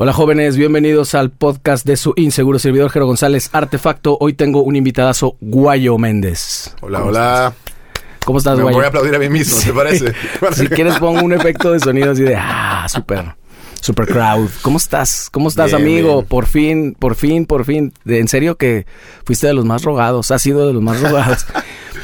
Hola jóvenes, bienvenidos al podcast de su inseguro servidor Jero González Artefacto. Hoy tengo un invitadazo, Guayo Méndez. Hola, hola. ¿Cómo estás, Me Guayo? voy a aplaudir a mí mismo, ¿te parece? si quieres pongo un efecto de sonido así de ah, super super crowd. ¿Cómo estás? ¿Cómo estás, Bien, amigo? bien. Por fin, por fin, por fin. De- en serio que fuiste de los más rogados, has sido de los más rogados.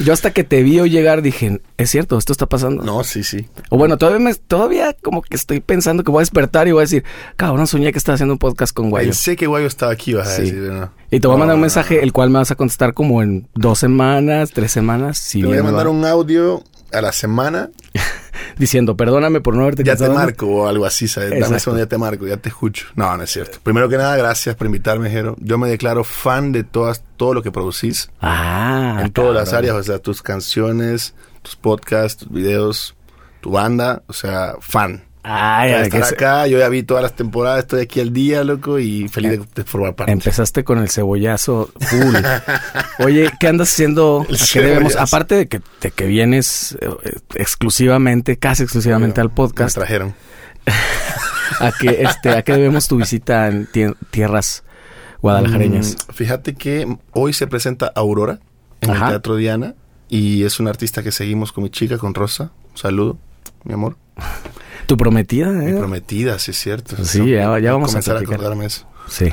Yo hasta que te vi llegar dije, es cierto, esto está pasando. No, sí, sí. O bueno, todavía me, todavía como que estoy pensando que voy a despertar y voy a decir, cabrón, soñé que estaba haciendo un podcast con Guayo. Pensé que Guayo estaba aquí, vas a decir. ¿no? Y te voy a No, mandar un mensaje, no. el cual me vas a contestar como en dos semanas, tres semanas, si Te voy a mandar va. un audio a la semana. diciendo, perdóname por no haberte Ya te contestado". marco o algo así, ¿sabes? Dame segundo, ya te marco, ya te escucho. No, no es cierto. Primero que nada, gracias por invitarme, Jero. Yo me declaro fan de todas, todo lo que producís. Ah, en todas las áreas, o sea, tus canciones, tus podcasts, tus videos, tu banda, o sea, fan. Estar que acá, yo ya vi todas las temporadas, estoy aquí al día, loco, y feliz de, de formar parte. Empezaste con el cebollazo full. Oye, ¿qué andas haciendo? ¿A qué debemos? Aparte de que, de que vienes eh, exclusivamente, casi exclusivamente al Me podcast, trajeron. ¿a qué, este, ¿a qué debemos tu visita en tie- tierras guadalajareñas? Mm, fíjate que hoy se presenta Aurora en Ajá. el Teatro Diana y es una artista que seguimos con mi chica, con Rosa. Un saludo, mi amor. ¿Tu prometida? Mi eh? prometida, sí es cierto. Sí, ya- ya vamos a comenzar a platicar. acordarme eso. Sí.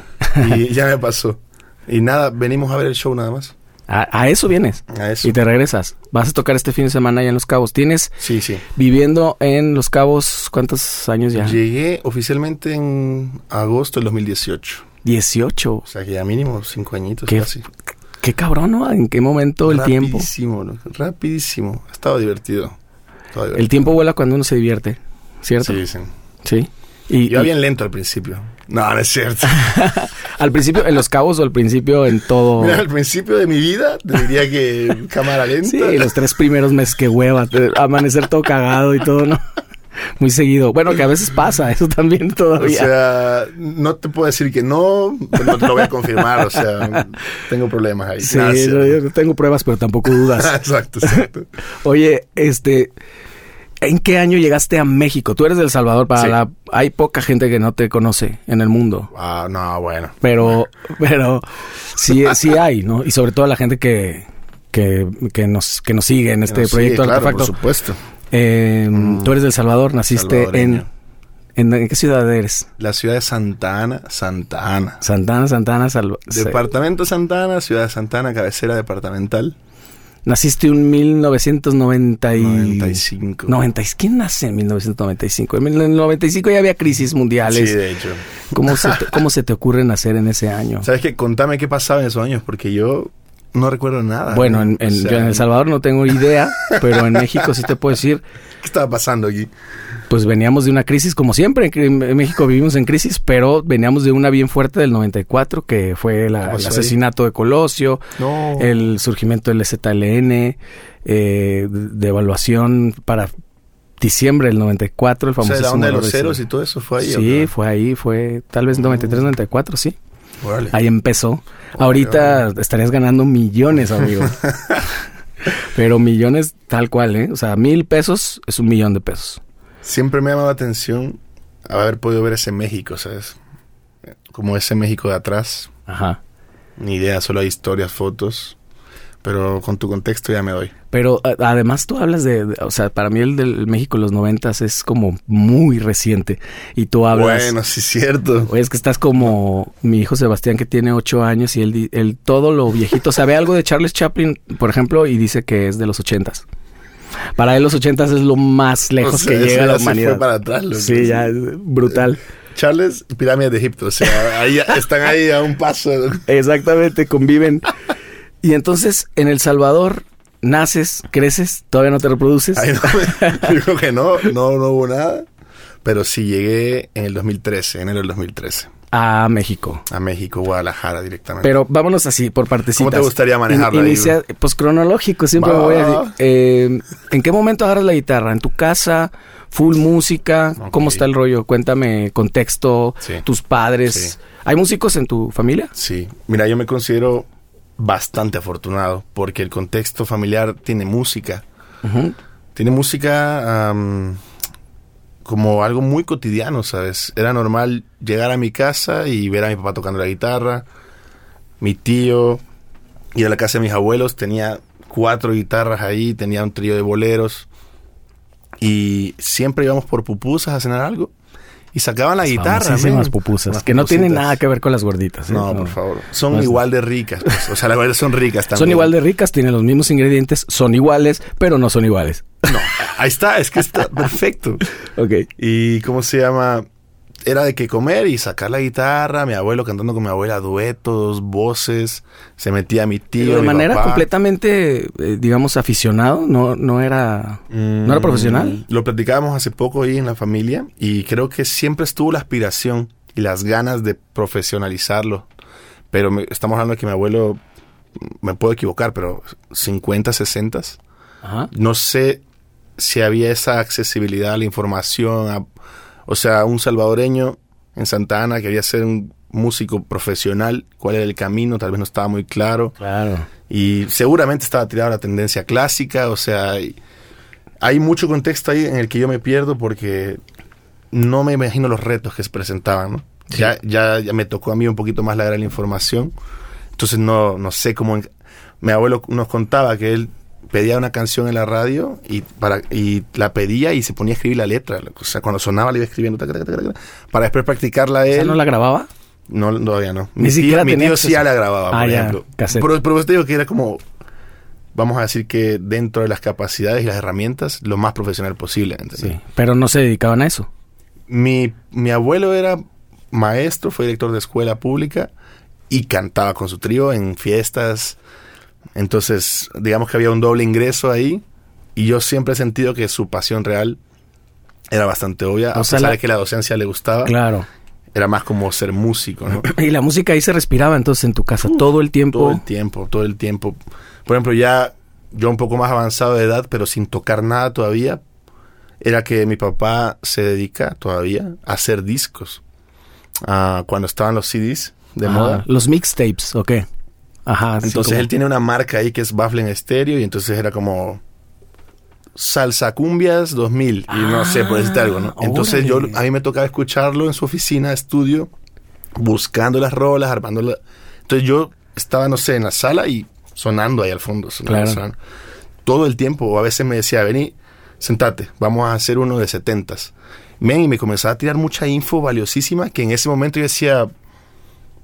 Y ya me pasó. Y nada, venimos a ver el show nada más. A, a eso vienes. A eso. Y te regresas. Vas a tocar este fin de semana allá en Los Cabos. ¿Tienes Sí, sí. viviendo en Los Cabos cuántos años ya? Llegué oficialmente en agosto del 2018. 18. O sea que ya mínimo cinco añitos ¿Qué? casi. Qué cabrón, ¿no? ¿En qué momento el tiempo? Rapidísimo, rapidísimo. Ha estado divertido. El tiempo vuela cuando uno se divierte, ¿cierto? Sí, sí. Sí. Y, Iba y- bien lento al principio. No, no es cierto. al principio en Los Cabos o al principio en todo. Mira, al principio de mi vida, te diría que cámara lenta. Sí, los tres primeros meses que hueva, amanecer todo cagado y todo, ¿no? Muy seguido. Bueno, que a veces pasa, eso también O todavía. sea, no te puedo decir que no, pero no te lo voy a confirmar. O sea, tengo problemas ahí. sí, no, yo tengo pruebas, pero tampoco dudas. exacto, exacto. Oye, este, ¿en qué año llegaste a México? Tú eres de El Salvador, para Sí. la, hay poca gente que no te conoce en el mundo. Ah, no, bueno. Pero, pero sí, sí hay, ¿no? Y sobre todo la gente que, que, que nos, que nos sigue en este proyecto claro, Artefacto. por supuesto. Eh, Mm. Tú eres del Salvador, naciste en, en, ¿en qué ciudad eres? La ciudad de Santa Ana, Santa Ana. Santana, Santana, Salva- Departamento Santa Ana, ciudad de Santa Ana, cabecera departamental. Naciste en 1990 y... 95. 90 ¿Quién nace en 1995? En 1995 ya había crisis Sí, mundiales. de hecho. ¿Cómo, se te, ¿Cómo se te ocurre nacer en ese año? ¿Sabes qué? Contame qué pasaba en esos años, porque yo no recuerdo nada. Bueno, en, O en- sea, yo en El Salvador no tengo idea, pero en México sí te puedo decir, ¿Qué estaba pasando aquí? pues veníamos de una crisis, como siempre, en, en México vivimos en crisis, pero veníamos de una bien fuerte del 94, que fue la- ¿Qué el asesinato de Colosio, No. el surgimiento del ZLN, eh, de evaluación para diciembre del 94, el o sea, famosísimo... la onda de los ceros de- y todo eso fue ahí. ¿o Sí, fue ahí, fue tal vez 93, 94, sí. Órale. Ahí empezó. Ahorita estarías ganando millones, amigo. Pero millones tal cual, ¿eh? O sea, mil pesos es un millón de pesos. Siempre me ha llamado la atención haber podido ver ese México, ¿sabes? Como ese México de atrás. Ajá. Ni idea, solo hay historias, fotos. Pero con tu contexto ya me doy. Pero a- además tú hablas de, de- o sea, para mí el del México de los noventas es como muy reciente. Y tú hablas... Bueno, sí cierto. Oye, es que estás como mi hijo Sebastián que tiene ocho años y él, él todo lo viejito, sabe algo de Charles Chaplin, por ejemplo, y dice que es de los ochentas. Para él los ochentas es lo más lejos O sea, que llega a la humanidad. fue para atrás, loco. Sí, ya, es brutal. Charles, pirámides de Egipto. O sea, ahí están ahí a un paso. Exactamente, conviven. Y entonces, en El Salvador, naces, creces, todavía no te reproduces. Ahí no, yo creo que no, no, no hubo nada. Pero sí llegué en el 2013, enero del 2013, A México. a México, Guadalajara directamente. Pero vámonos así, por partecitas. ¿Cómo te gustaría manejarlo ahí, Inicia, pues cronológico, siempre Va, me voy a decir. Eh, ¿En qué momento agarras la guitarra? ¿En tu casa? ¿Full música? ¿Cómo está el rollo? Cuéntame contexto, Sí. tus padres. Sí. ¿Hay músicos en tu familia? Sí, mira, yo me considero bastante afortunado porque el contexto familiar tiene música. Tiene música am, como algo muy cotidiano, ¿sabes? Era normal llegar a mi casa y ver a mi papá tocando la guitarra, mi tío, ir a la casa de mis abuelos, tenía cuatro guitarras ahí, tenía un trío de boleros y siempre íbamos por pupusas a cenar algo y sacaban la guitarra. Famosísimas pupusas, que no tienen nada que ver con las gorditas. ¿eh? No, por favor. Son igual de ricas. pues. O sea, las gorditas son ricas también. Son igual de ricas, tienen los mismos ingredientes, son iguales, pero no son iguales. No, ahí está, es que está perfecto. Ok. Y cómo se llama, era de que comer y sacar la guitarra, mi abuelo cantando con mi abuela duetos, voces, se metía mi tío. Pero de mi manera papá. completamente, eh, digamos, aficionado, no, no era, no era Mm, profesional. Lo platicábamos hace poco ahí en la familia y creo que siempre estuvo la aspiración y las ganas de profesionalizarlo. Pero me- estamos hablando de que mi abuelo, me puedo equivocar, pero 50, 60. Ajá. No sé si había esa accesibilidad a la información. a- o sea, un salvadoreño en Santa Ana quería ser un músico profesional. ¿Cuál era el camino? Tal vez no estaba muy claro. Claro. Y seguramente estaba tirada la tendencia clásica, o sea, hay, mucho contexto ahí en el que yo me pierdo porque no me imagino los retos que se presentaban, ¿no? Ya, ya, ya me tocó a mí un poquito más la la información, entonces no, no sé cómo... en- Mi abuelo nos contaba que él pedía una canción en la radio y para y la pedía y se ponía a escribir la letra, o sea, cuando sonaba le iba escribiendo taca, taca, taca, taca, para después practicarla O él. sea, ¿no la grababa? No, todavía no. Ni Mi siquiera tío, mi tío sí ya la grababa, Ah, por ya, ejemplo. cassette. Pero, pero te digo que era como, vamos a decir que dentro de las capacidades y las herramientas, lo más profesional posible. ¿entendés? Sí. Pero no se dedicaban a eso. Mi, mi abuelo era maestro, fue director de escuela pública y cantaba con su trío en fiestas. Entonces, digamos que había un doble ingreso ahí y yo siempre he sentido que su pasión real era bastante obvia, O a sea, pesar la- de que la docencia le gustaba. Claro. Era más como ser músico, ¿no? Y la música ahí se respiraba entonces en tu casa todo el tiempo. Todo el tiempo, todo el tiempo. Por ejemplo, ya yo un poco más avanzado de edad, pero sin tocar nada todavía, era que mi papá se dedica todavía a hacer discos. Ah, cuando estaban los CDs de moda. Los mixtapes, ¿o qué? Ajá. Entonces como- él tiene una marca ahí que es Baffling Stereo y entonces era como Salsa Cumbias 2000 y no sé, por decirte algo, ¿no? Ah, Entonces yo órale. a mí me tocaba escucharlo en su oficina, estudio, buscando las rolas, armando la... Entonces yo estaba, no sé, en la sala y sonando ahí al fondo, sonando, Claro. todo el tiempo, a veces me decía, vení, sentate, vamos a hacer uno de setentas. Men, y me comenzaba a tirar mucha info valiosísima que en ese momento yo decía,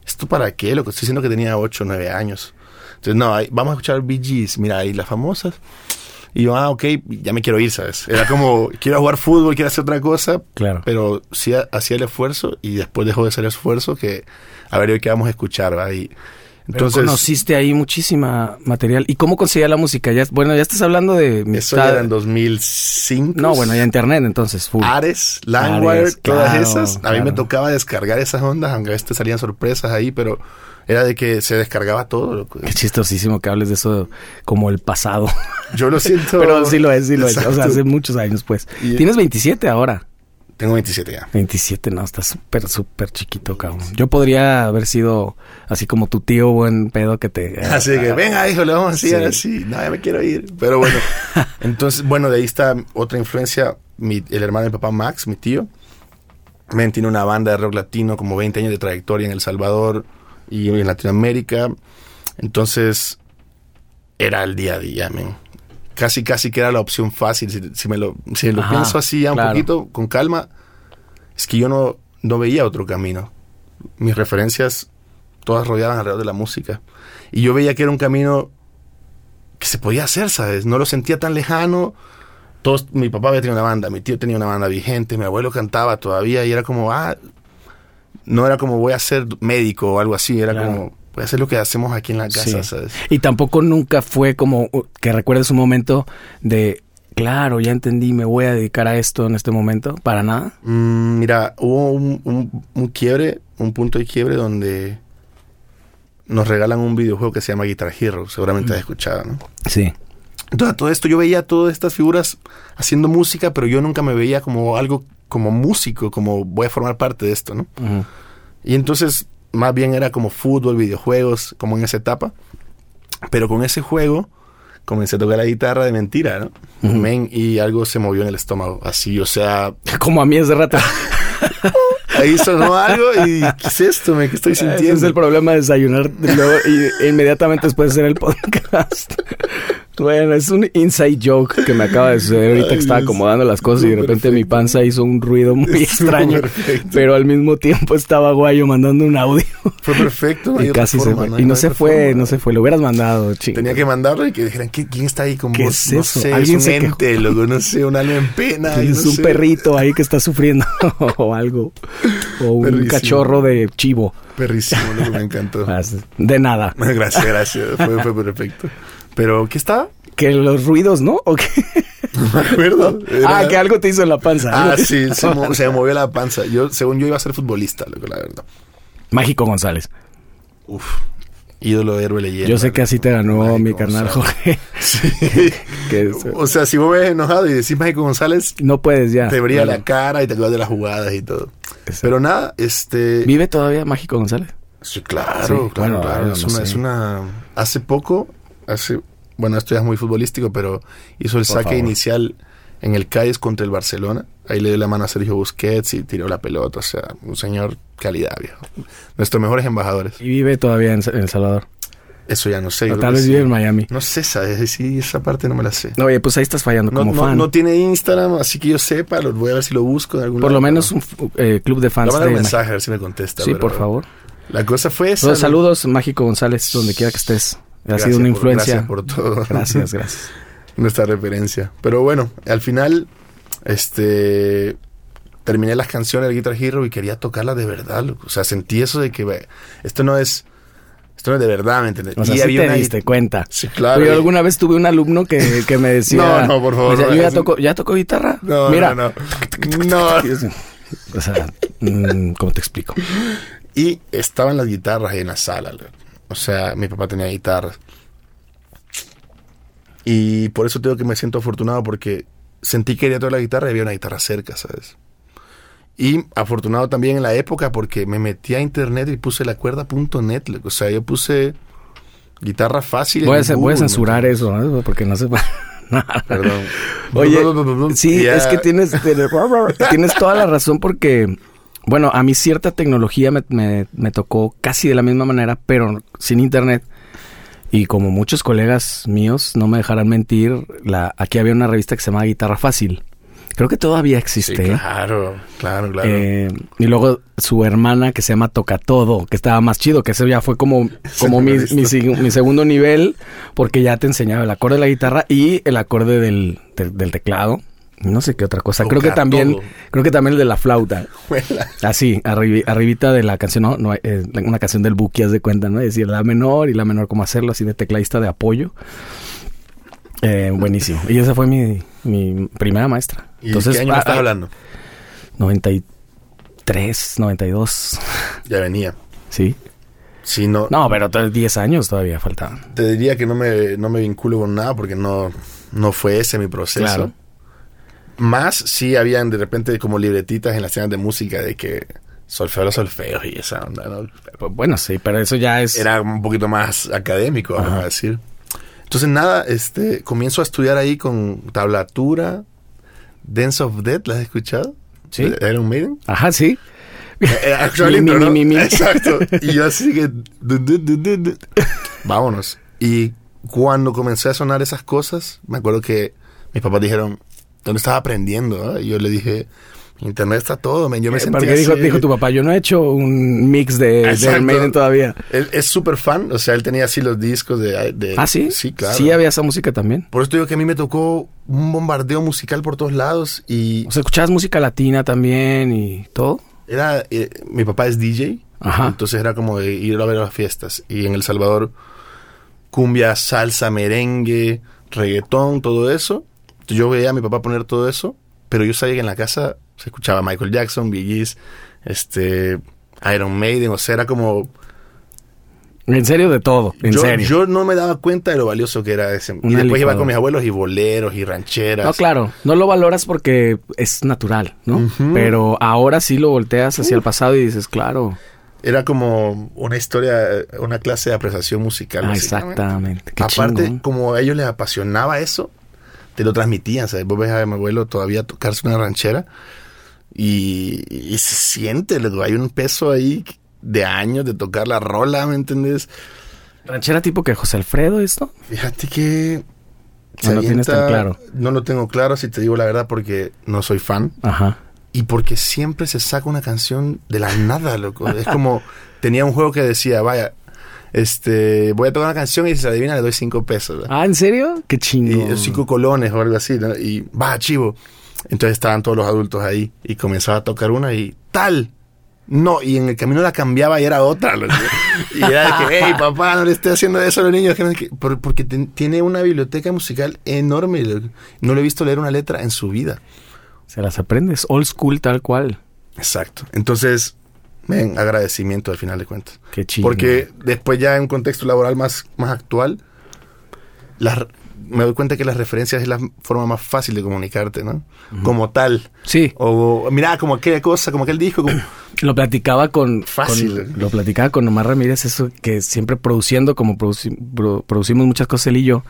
¿esto para qué? Lo que estoy diciendo que tenía 8 o 9 años. Entonces, no, ahí- vamos a escuchar Bee Gees, mira, ahí las famosas. Y yo, ah, ok, ya me quiero ir, ¿sabes? Era como, quiero jugar fútbol, quiero hacer otra cosa, Claro. pero sí ha- hacía el esfuerzo y después dejó de hacer el esfuerzo que, a ver, hoy qué vamos a escuchar, ¿va? Y Entonces, entonces, conociste ahí muchísima material. ¿Y cómo conseguía la música? Ya, bueno, ya estás hablando de eso ya era en 2005. No, bueno, ya internet entonces, full. Ares, Landwire, Ares, todas claro, esas. A mí me claro. tocaba descargar esas ondas, aunque a veces te salían sorpresas ahí, pero era de que se descargaba todo. Qué chistosísimo que hables de eso como el pasado. Yo lo siento. Pero sí lo es, sí lo es. O sea, hace muchos años, pues. Y- Tienes 27 ahora. Tengo 27 ya. 27, no, estás súper, súper chiquito, cabrón. Yo podría haber sido así como tu tío buen pedo que te... Así que, venga, hijo, le vamos a decir Sí. así. No, ya me quiero ir. Pero bueno, entonces, bueno, de ahí está otra influencia. Mi- el hermano de mi papá, Max, mi tío. Men tiene una banda de rock latino, como 20 años de trayectoria en El Salvador y en Latinoamérica. Entonces, era el día a día, men. Casi, casi que era la opción fácil. Si, si me lo, si lo Ajá, pienso así ya un claro. poquito, con calma, es que yo no, no veía otro camino. Mis referencias todas rodeaban alrededor de la música. Y yo veía que era un camino que se podía hacer, ¿sabes? No lo sentía tan lejano. Todos, mi papá había tenido una banda, mi tío tenía una banda vigente, mi abuelo cantaba todavía y era como, ah, no era como voy a ser médico o algo así, era Claro. como, a hacer lo que hacemos aquí en la casa, Sí. ¿sabes? Y tampoco nunca fue como uh, que recuerdes un momento de, claro, ya entendí, me voy a dedicar a esto en este momento. Para nada. Mm, mira, hubo un, un- un quiebre, un punto de quiebre donde nos regalan un videojuego que se llama Guitar Hero, seguramente has escuchado, ¿no? Sí. Entonces, todo esto, yo veía todas estas figuras haciendo música, pero yo nunca me veía como algo, como músico, como voy a formar parte de esto, ¿no? Y entonces, más bien era como fútbol, videojuegos, como en esa etapa. Pero con ese juego, comencé a tocar la guitarra de mentira, ¿no? Men, y algo se movió en el estómago, así, o sea, Como a mí es de rato. ahí sonó algo y ¿qué es esto, men? ¿Qué estoy Ese sintiendo? es el problema de desayunar luego, y, inmediatamente después de hacer el podcast. Bueno, es un inside joke que me acaba de suceder ahorita que estaba acomodando las cosas y de repente mi panza hizo un ruido muy extraño, perfecto. pero al mismo tiempo estaba guayo mandando un audio Fue perfecto, no y casi se fue. no y no se fue, no se fue. Lo hubieras mandado, ching. Tenía que mandarlo y que dijeran, ¿qué- ¿quién está ahí con ¿Qué vos? es no sé, ¿Alguien es un ente, loco, no sé, un alma en pena. un sé. perrito ahí que está sufriendo o algo. O un Perrísimo. cachorro de chivo. Perrísimo, loco, me encantó. De nada. gracias, gracias, fue, fue perfecto. Pero, ¿qué estaba? Que los ruidos, ¿no? ¿O qué? No me acuerdo. Ah, que algo te hizo en la panza. Ah, sí, se, mo- se me movió la panza. Yo, según yo, iba a ser futbolista, loco, la verdad. Mágico González. Uf, ídolo de héroe leyenda. Yo sé que así te ganó Mágico mi carnal. Jorge. Sí. O sea, si vos ves enojado y decís Mágico González, no puedes ya. te brilla la cara y te acuerdas de las jugadas y todo. Exacto. Pero nada, este... ¿Vive todavía Mágico González? Sí, claro, Sí, claro, bueno, claro. bueno, es, no una, sé. es una... Hace poco, hace... Bueno, esto ya es muy futbolístico, pero hizo el Por saque favor. inicial en el Cádiz contra el Barcelona. Ahí le dio la mano a Sergio Busquets y tiró la pelota. O sea, un señor calidad, viejo. Nuestros mejores embajadores. Y vive todavía en, en El Salvador. Eso ya no sé. O tal vez sí. vive en Miami. No sé, ¿sabes? Sí, esa parte no me la sé. Oye, pues ahí estás fallando No, como no- fan. no tiene Instagram, así que yo sepa. Lo voy a ver si lo busco en algún Por lado, lo menos pero- un eh, club de Le fans voy a de un mensaje a ver si me contesta. Sí, pero por favor. La cosa fue esa. ¿no? saludos, Mágico González, donde quiera que estés. Ha sido una por- influencia. gracias por todo. Gracias, gracias. nuestra referencia. Pero bueno, al final, este, terminé las canciones del Guitar Hero y quería tocarlas de verdad. O sea, sentí eso de que esto no es, esto no es de verdad, ¿me entiendes? O sea, y sí había te una- diste cuenta. Sí, claro. Yo alguna vez tuve un alumno que, que me decía... No, no, por favor, me decía, no yo ya toco, ¿ya toco guitarra? No, Mira. no, no. No. O sea, mm, ¿cómo te explico? Y estaban las guitarras ahí en la sala. O sea, mi papá tenía guitarras. Y por eso tengo que me siento afortunado porque sentí que quería tocar la guitarra y había una guitarra cerca, ¿sabes? Y afortunado también en la época porque me metí a internet y puse la cuerda.net. O sea, yo puse guitarra fácil. Voy a, en ce- voy a Google, ¿me censurar eso, ¿no? Porque no se. Perdón. Oye, sí, es que tienes, tienes toda la razón porque, bueno, a mí cierta tecnología me, me- me tocó casi de la misma manera, pero sin internet. Y como muchos colegas míos, no me dejarán mentir, la, aquí había una revista que se llamaba Guitarra Fácil. Creo que todavía Sí, existe. claro, claro, claro. Eh, y luego su hermana que se llama Toca Todo, que estaba más chido, que eso ya fue como, como mi, mi, mi segundo nivel, porque ya te enseñaba el acorde de la guitarra y el acorde del, del, del teclado. No sé qué otra cosa. creo que también, todo. creo que también el de la flauta. Juela. Así, arribi- arribita de la canción, no, no eh, una canción del Buki, haz de cuenta, ¿no? Es decir, la menor y la menor, cómo hacerlo, así de tecladista de apoyo. Eh, buenísimo. Y esa fue mi, mi primera maestra. ¿Y qué año ah, estás ah, hablando? 93, 92. Ya venía. Sí. Sí, no, No, pero to- 10 años todavía faltaban. te diría que no me, no me vinculo con nada porque no, no fue ese mi proceso. Claro. Más sí habían de repente como libretitas en las escenas de música de que solfeo los solfeos y esa onda, ¿no? Pues, Bueno, sí, pero eso ya es. Era un poquito más académico, vamos a decir. Entonces nada, este, comienzo a estudiar ahí con tablatura, Dance of Death, ¿la has escuchado? Sí. ¿De Iron Maiden? Ajá, sí. Actual Mi, intro, mi, ¿no? mi, mi, mi. Exacto. Y yo así que... Vámonos. Y cuando comencé a sonar esas cosas, me acuerdo que mis papás dijeron, ¿dónde estás aprendiendo? ah?" Y yo le dije, internet está todo. Yo me Eh, sentí Porque así. dijo, dijo tu papá, yo no he hecho un mix de, de Maiden todavía. Él es súper fan, o sea, él tenía así los discos de... de- Ah, sí. Sí, claro. Sí, había esa música también. Por eso te digo que a mí me tocó un bombardeo musical por todos lados y O sea, escuchabas música latina también y todo. era... eh, mi papá es DJ, Ajá. entonces era como de ir a ver las fiestas. Y en El Salvador, cumbia, salsa, merengue, reggaetón, todo eso. Yo veía a mi papá poner todo eso, pero yo sabía que en la casa se escuchaba Michael Jackson, Bee Gees, este, Iron Maiden, o sea, era como... En serio, de todo. En yo, serio. yo no me daba cuenta de lo valioso que era ese. y después iba con mis abuelos y boleros y rancheras. No, claro, no lo valoras porque es natural, ¿no? Pero ahora sí lo volteas hacia el pasado y dices, claro. Era como una historia, una clase de apreciación musical. Ah, exactamente. Qué Aparte, como a ellos les apasionaba eso, te lo transmitían. ¿sabes? Vos ves a mi abuelo todavía tocarse una ranchera y, y se siente, luego hay un peso ahí de años de tocar la rola, ¿me entendés? ¿Ranchera tipo que José Alfredo esto? Fíjate que... No lo tienes tan claro. No lo tengo claro, si te digo la verdad, porque no soy fan. Ajá. Y porque siempre se saca una canción de la nada, loco. Es como, tenía un juego que decía, vaya, este, voy a tocar una canción y si se adivina le doy cinco pesos. ¿verdad? Ah, ¿en serio? Qué Y chingón. cinco colones o algo así, ¿no? Y va, chivo. Entonces estaban todos los adultos ahí y comenzaba a tocar una y tal. No, y en el camino la cambiaba y era otra. Y era de que, hey, papá, no le esté haciendo eso a los niños. que no sé qué". Por- porque tiene una biblioteca musical enorme. No le he visto leer una letra en su vida. Se las aprendes. Old school tal cual. Exacto. Entonces, agradecimiento al final de cuentas. Qué chingón. Porque después ya en un contexto laboral más, más actual, las- me doy cuenta que las referencias es la forma más fácil de comunicarte, ¿no? Como tal. Sí. O mira, como aquella cosa, como aquel disco. como- Lo platicaba con, Fácil. con- lo platicaba con Omar Ramírez, eso que siempre produciendo, como produci- pro- producimos muchas cosas él y yo,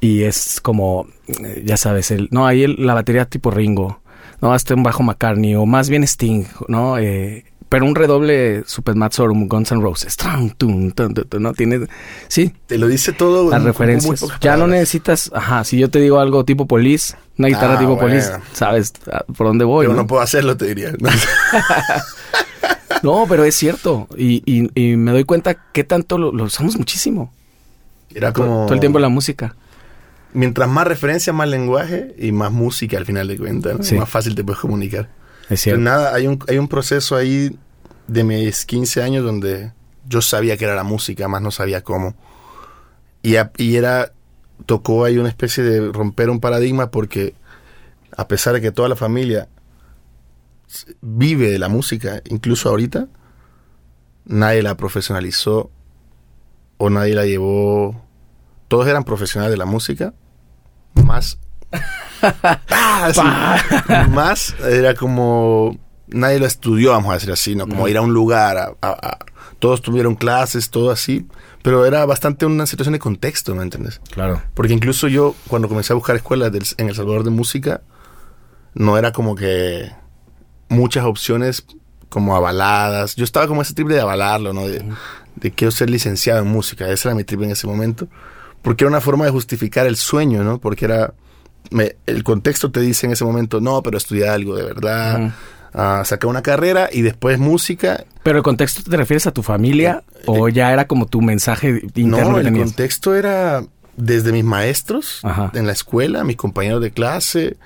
y es como, eh, ya sabes, el, no, ahí el- la batería tipo Ringo, no, hasta un bajo McCartney, o más bien Sting, ¿no? Eh, pero un redoble Super Guns N' Roses, ¿no? Tiene, sí, te lo dice todo. las muy referencias. Ya no necesitas, ajá, si yo te digo algo tipo Police, una guitarra Ah, tipo bueno. Police, sabes ah, por dónde voy, Pero ¿no? no puedo hacerlo, te diría. No, pero es cierto. Y, y- y me doy cuenta que tanto lo, lo usamos muchísimo. Era como. Todo el tiempo la música. Mientras más referencia, más lenguaje y más música al final de cuentas. ¿no? Sí. Más fácil te puedes comunicar. Es cierto. nada, hay un, hay un proceso ahí de mis 15 años donde yo sabía que era la música, más no sabía cómo. Y, a- y era, tocó ahí una especie de romper un paradigma porque a pesar de que toda la familia vive de la música, incluso ahorita, nadie la profesionalizó o nadie la llevó. Todos eran profesionales de la música, más. Más era como nadie lo estudió, vamos a decir así, ¿no? Como ir a un lugar, a- a- a- todos tuvieron clases, todo así, pero era bastante una situación de contexto, ¿me entiendes? Claro. Porque incluso yo, cuando comencé a buscar escuelas del- en El Salvador de música, no era como que muchas opciones como avaladas. Yo estaba como ese trip de avalarlo, ¿no? De, de quiero ser licenciado en música. Ese era mi trip en ese momento. Porque era una forma de justificar el sueño, ¿no? Porque era... me- el contexto te dice en ese momento, no, pero estudia algo de verdad. Ujú. ah, saca una carrera y después música. Pero el contexto te refieres a tu familia o ya era como tu mensaje interno Eh, no, que el contexto era desde mis maestros Ajá. en la escuela, mis compañeros de clase,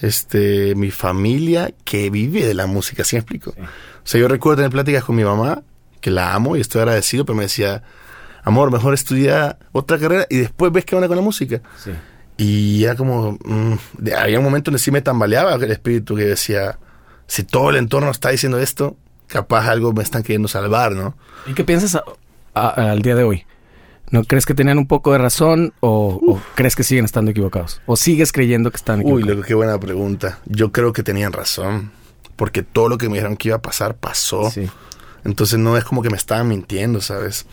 este, mi familia que vive de la música, ¿sí me explico? O sea, yo recuerdo tener pláticas con mi mamá, que la amo y estoy agradecido, pero me decía, amor, mejor estudia otra carrera y después ves qué onda con la música. Sí. Y era como, mm, había un momento donde sí me tambaleaba el espíritu que decía, si todo el entorno está diciendo esto, capaz algo me están queriendo salvar, ¿no? ¿Y qué piensas a- a- al día de hoy? ¿No crees que tenían un poco de razón o, o crees que siguen estando equivocados? ¿O sigues creyendo que están Uy, equivocados? loco, qué buena pregunta. Yo creo que tenían razón. Porque todo lo que me dijeron que iba a pasar, pasó. Sí. Entonces no es como que me estaban mintiendo, ¿sabes?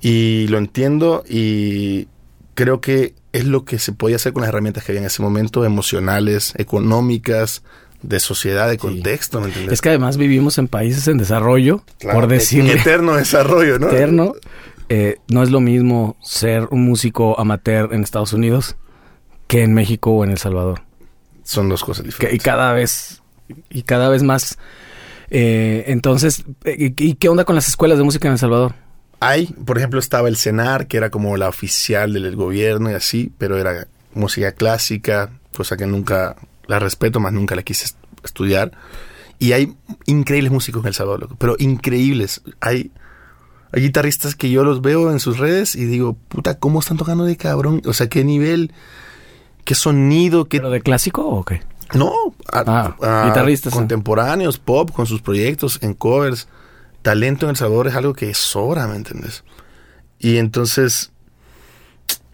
Y lo entiendo y creo que es lo que se podía hacer con las herramientas que había en ese momento, emocionales, económicas, de sociedad, de contexto, ¿me entiendes? Es que además vivimos en países en desarrollo, Claro, por en decirle eterno desarrollo, ¿no? eterno. Eh, no es lo mismo ser un músico amateur en Estados Unidos que en México o en El Salvador. Son dos cosas Que- y diferentes. cada vez y cada vez más. Eh, entonces, eh, ¿y y qué onda con las escuelas de música en El Salvador? Hay, por ejemplo, estaba el CENAR, que era como la oficial del gobierno y así, pero era música clásica, cosa que nunca la respeto, más nunca la quise est- estudiar. Y hay increíbles músicos en El Salvador, loco, pero increíbles. Hay, hay guitarristas que yo los veo en sus redes y digo, puta, ¿cómo están tocando de cabrón? O sea, qué nivel, qué sonido, qué... ¿Pero de clásico o qué? No, a- Ah, a- guitarristas, ¿no? contemporáneos, pop, con sus proyectos, en covers. Talento en El Salvador es algo que sobra, ¿me entiendes? Y entonces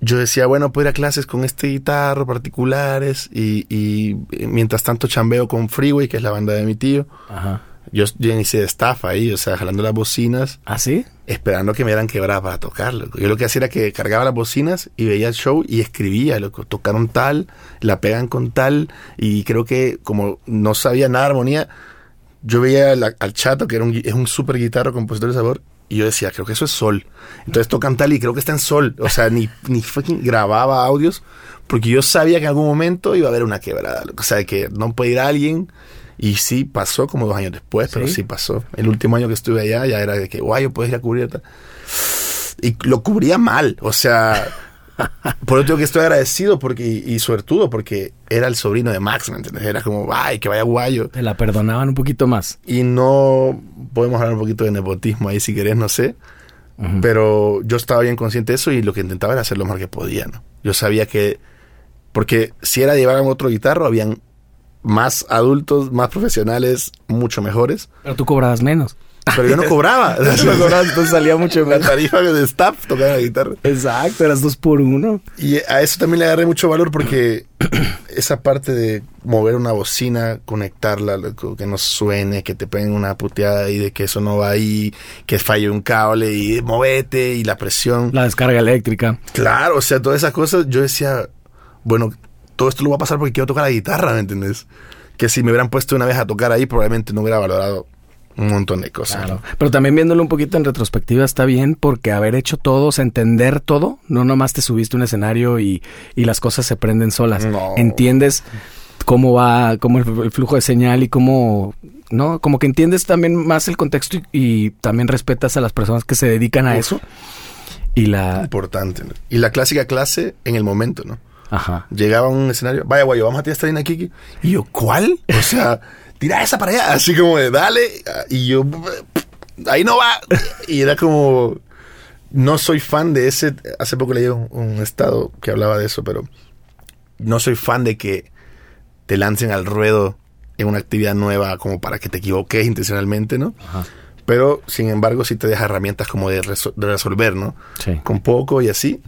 yo decía, bueno, puedo ir a clases con este guitarro particulares y, y, eh, mientras tanto chambeo con Freeway, que es la banda de mi tío. Ajá. Yo, yo inicié de staff ahí, o sea, jalando las bocinas, ¿Ah, sí? esperando que me dieran quebrada para tocar, loco. Yo lo que hacía era que cargaba las bocinas y veía el show y escribía, loco. Tocaron tal, la pegan con tal, y creo que como no sabía nada de armonía, yo veía al chato, que era un, es un super guitarro, compositor de sabor, y yo decía, creo que eso es sol. Entonces tocan tal y creo que está en sol. O sea, ni, ni fucking grababa audios, porque yo sabía que en algún momento iba a haber una quebrada. O sea, que no puede ir alguien. Y sí pasó como dos años después, pero ¿Sí? pasó. El último año que estuve allá ya era de que, guay, yo puedes ir a cubrir. Y lo cubría mal. O sea, por eso que estoy agradecido porque, y suertudo porque era el sobrino de Max, ¿me entiendes? Era como, ay, que vaya guayo. Te la perdonaban un poquito más. Y no podemos hablar un poquito de nepotismo ahí si querés, no sé. Pero yo estaba bien consciente de eso y lo que intentaba era hacer lo mejor que podía, ¿no? Yo sabía que... Porque si era llevar a otro guitarro, habían más adultos, más profesionales, mucho mejores. Pero tú cobrabas menos. Pero yo no cobraba. No cobrabas, entonces salía mucho La menos. tarifa de staff tocaba la guitarra. Exacto, eras dos por uno. Y a eso también le agarré mucho valor porque esa parte de mover una bocina, conectarla, que no suene, que te peguen una puteada y de que eso no va ahí, que falle un cable y movete y la presión. La descarga eléctrica. Claro, o sea, todas esas cosas, yo decía, bueno, todo esto lo va a pasar porque quiero tocar la guitarra, ¿me entiendes? Que si me hubieran puesto una vez a tocar ahí, probablemente no hubiera valorado un montón de cosas. Claro. Pero también viéndolo un poquito en retrospectiva está bien porque haber hecho todo, o sea, entender todo, no nomás te subiste a un escenario y, y las cosas se prenden solas. No. Entiendes cómo va, cómo el, el flujo de señal y cómo, ¿no? Como que entiendes también más el contexto y, y también respetas a las personas que se dedican a Uf. eso. Y la... Importante. ¿no? Y la clásica clase en el momento, ¿no? Ajá. llegaba a un escenario, vaya guayo, vamos a tirar esta aquí. Y yo, ¿cuál? O sea, tira esa para allá, así como de dale. Y yo, ahí no va. Y era como, no soy fan de ese. Hace poco leí un, un estado que hablaba de eso, pero no soy fan de que te lancen al ruedo en una actividad nueva como para que te equivoques intencionalmente, ¿no? Ajá. Pero, sin embargo, sí te deja herramientas como de, resol- de resolver, ¿no? Sí. con poco y así.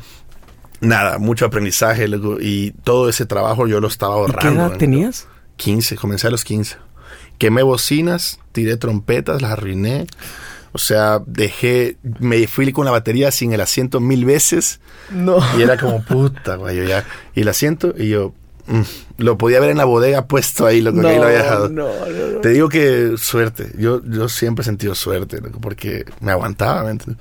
Nada, mucho aprendizaje y todo ese trabajo yo lo estaba ¿Y ahorrando. qué edad tenías? 15, comencé a los 15. Quemé bocinas, tiré trompetas, las arruiné. O sea, dejé, me fui con la batería sin el asiento mil veces No. y era como puta, güey, yo ya. Y el asiento y yo mm, lo podía ver en la bodega puesto ahí, loco, que ahí lo había dejado. no, no, no. Te digo que suerte. Yo, yo siempre he sentido suerte, porque me aguantaba. Entonces,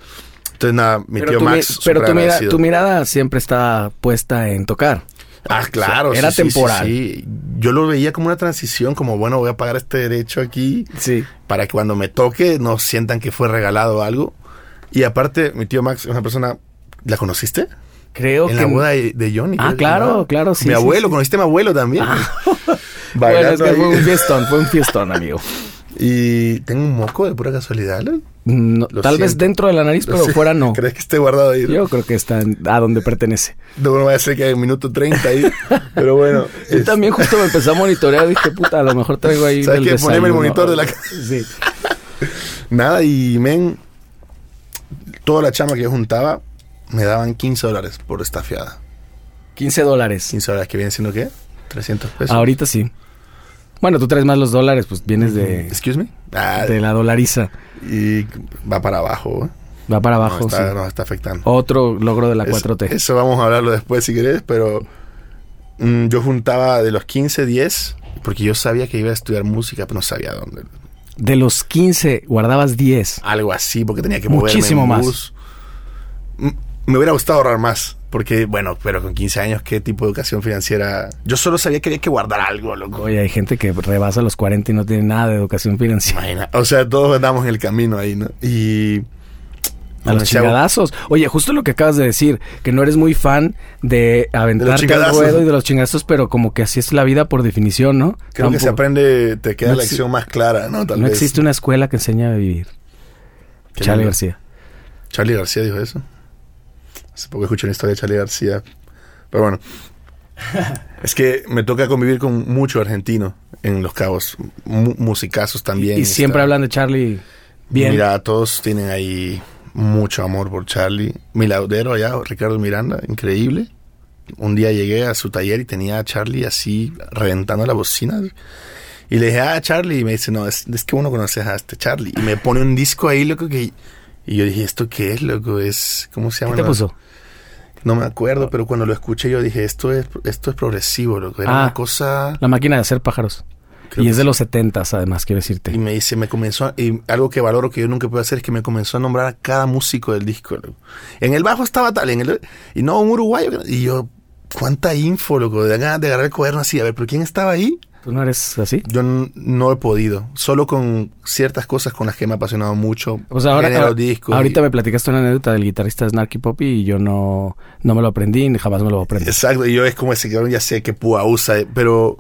nada, mi Pero, tío mi- Max. pero tu, mira- tu mirada siempre está puesta en tocar. Ah, claro. Era sí, sí, sí, temporal. sí. Yo lo veía como una transición, como bueno, voy a pagar este derecho aquí Sí. para que cuando me toque no sientan que fue regalado algo. Y aparte, mi tío Max es una persona. ¿La conociste? Creo en que la boda de, de Johnny. Ah, claro, claro, sí, Mi abuelo, conociste a mi abuelo también. Bueno, es Bailando que fue un fiestón, fue un fiestón, amigo. Y tengo un moco de pura casualidad. ¿no? No, tal vez dentro de la nariz, pero fuera no. ¿Crees que esté guardado ahí? Yo creo que está a donde pertenece. No, no vaya a ser que hay un minuto 30 ahí. pero bueno. Yo es- también justo me empecé a monitorear. Dije, puta, a lo mejor traigo ahí. ¿Sabes qué? Poneme el monitor de la ca- Sí. Nada, y men, toda la chama que yo juntaba me daban 15 dólares por esta fiada. 15 dólares. 15 dólares, que vienen siendo qué? 300 pesos. Ahorita sí. Bueno, tú traes más los dólares, pues vienes de, Excuse me. Ah, de la dolariza. Y va para abajo. ¿eh? Va para Nos abajo, está, sí. nos está afectando. Otro logro de la Eso- 4T. Eso, vamos a hablarlo después si querés, pero mm, yo juntaba de los 15, 10, porque yo sabía que iba a estudiar música, pero no sabía dónde. De los 15, guardabas 10. Algo así, porque tenía que moverme Muchísimo en más. bus. M- Me hubiera gustado ahorrar más, porque, bueno, pero con 15 años, ¿qué tipo de educación financiera? Yo solo sabía que había que guardar algo, loco. Oye, hay gente que rebasa los 40 y no tiene nada de educación financiera. Imagina. O sea, todos andamos en el camino ahí, ¿no? Y... A los chingadazos. Oye, justo lo que acabas de decir, que no eres muy fan de aventarte al chingadazos. ruedo y de los chingazos, pero como que así es la vida por definición, ¿no? Creo que se aprende, te queda No la lección más clara, ¿no? Tal No vez. existe una escuela que enseñe a vivir. Charlie. García. Charlie García dijo eso. Hace poco escuché una historia de Charlie García. Pero bueno. es que me toca convivir con mucho argentino en Los Cabos. Mu- musicazos también. Y siempre Está- hablan de Charlie bien. Mira, todos tienen ahí mucho amor por Charlie. Mi laudero allá, Ricardo Miranda, increíble. Un día llegué a su taller y tenía a Charlie así reventando las bocinas. Y le dije, ah, Charlie. Y me dice, no, es, es que uno conoces a este Charlie. Y me pone un disco ahí, loco, que... Y yo dije, ¿esto qué es, loco? Es... ¿Cómo se llama? ¿Qué te puso? No me acuerdo, pero cuando lo escuché yo dije, esto es, esto es progresivo, loco. Era Ah. una cosa... La máquina de hacer pájaros. Creo y es de los setentas, además, quiero decirte. Y me dice, me comenzó, a- y algo que valoro que yo nunca puedo hacer es que me comenzó a nombrar a cada músico del disco. loco. En el bajo estaba tal, en el, y no un uruguayo. Y yo, cuánta info, loco, de ganas de agarrar el cuaderno así, a ver, pero ¿quién estaba ahí? ¿Tú no eres así? Yo no he podido, solo con ciertas cosas con las que me ha apasionado mucho. Pues ahora, géneros, ahora- discos ahorita y- me platicaste una anécdota del guitarrista Snarky Poppy y yo no, no me lo aprendí ni jamás me lo voy a aprender. Exacto, y yo es como ese cabrón, ya sé que Púa usa, eh, pero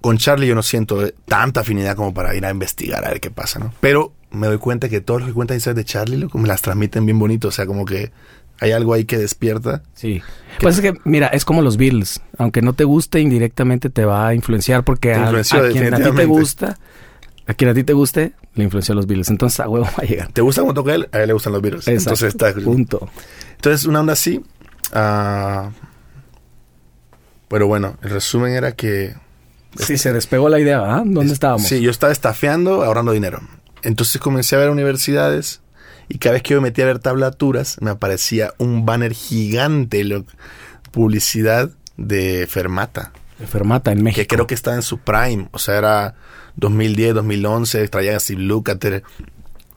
con Charlie yo no siento eh, tanta afinidad como para ir a investigar a ver qué pasa, ¿no? Pero me doy cuenta que todos los que cuentan historias de Charlie, loco, me las transmiten bien bonito, o sea, como que hay algo ahí que despierta. Sí. Pues es que, mira, es como los Beatles. Aunque no te guste, indirectamente te va a influenciar porque a, quien a ti te gusta, a quien a ti te guste, le influenció a los Beatles. Entonces, a huevo va a llegar. ¿Te gusta cómo toca él? A él le gustan los Beatles. Exacto. Entonces está... Punto. Entonces, una onda así. ah, pero bueno, el resumen era que Sí, se despegó la idea, ¿ah? ¿Dónde estábamos? Sí, yo estaba estafeando, ahorrando dinero. Entonces comencé a ver universidades y cada vez que yo me metía a ver tablaturas me aparecía un banner gigante, lo- publicidad de Fermata, De Fermata en México. que creo que estaba en su prime, o sea, era 2010, 2011, traían así Blue Cater.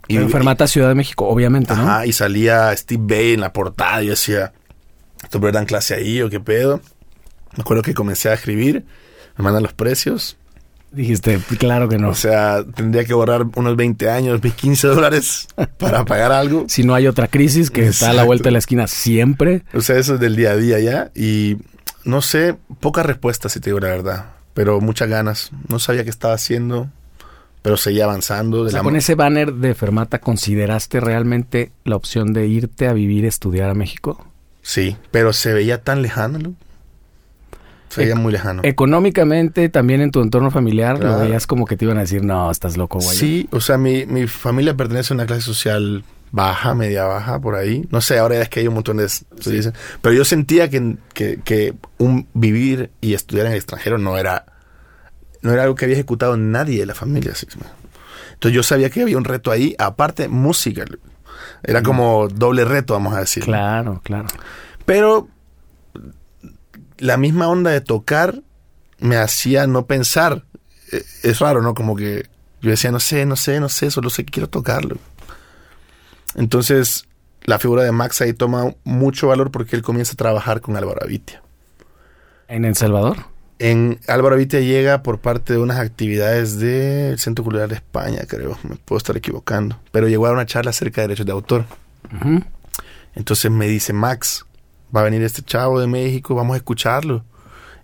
Y, En Fermata, Ciudad de México, obviamente, ¿no? Ajá, y salía Steve Bay en la portada y yo decía, ¿esto pero dan clase ahí o qué pedo? Me acuerdo que comencé a escribir, me mandan los precios, Dijiste, claro que no. O sea, tendría que borrar unos 20 años, 15 dólares para pagar algo. si no hay otra crisis que está a la vuelta de la esquina siempre. O sea, eso es del día a día ya. Y no sé, pocas respuestas, si te digo la verdad. Pero muchas ganas. No sabía qué estaba haciendo, pero seguía avanzando. O De sea, la con ese banner de Fermata, ¿consideraste realmente la opción de irte a vivir, estudiar a México? Sí, pero se veía tan lejano. ¿no? Se veía muy lejano. Económicamente, también en tu entorno familiar, lo Claro. veías como que te iban a decir, no, estás loco, güey. Sí, o sea, mi, mi familia pertenece a una clase social baja, media baja, por ahí. No sé, ahora es que hay un montón de... dicen. Pero yo sentía que, que, que un vivir y estudiar en el extranjero no era, no era algo que había ejecutado nadie de la familia. así. Entonces yo sabía que había un reto ahí, aparte música. Era como doble reto, vamos a decir. Claro, claro. Pero la misma onda de tocar me hacía no pensar. Eh, Es raro, ¿no? Como que yo decía, no sé, no sé, no sé, solo sé que quiero tocarlo. Entonces, la figura de Max ahí toma mucho valor porque él comienza a trabajar con Álvaro Avitia. ¿En El Salvador? En Álvaro Avitia llega por parte de unas actividades del Centro Cultural de España, creo. Me puedo estar equivocando. Pero llegó a una charla acerca de derechos de autor. Entonces me dice, Max, va a venir este chavo de México, vamos a escucharlo.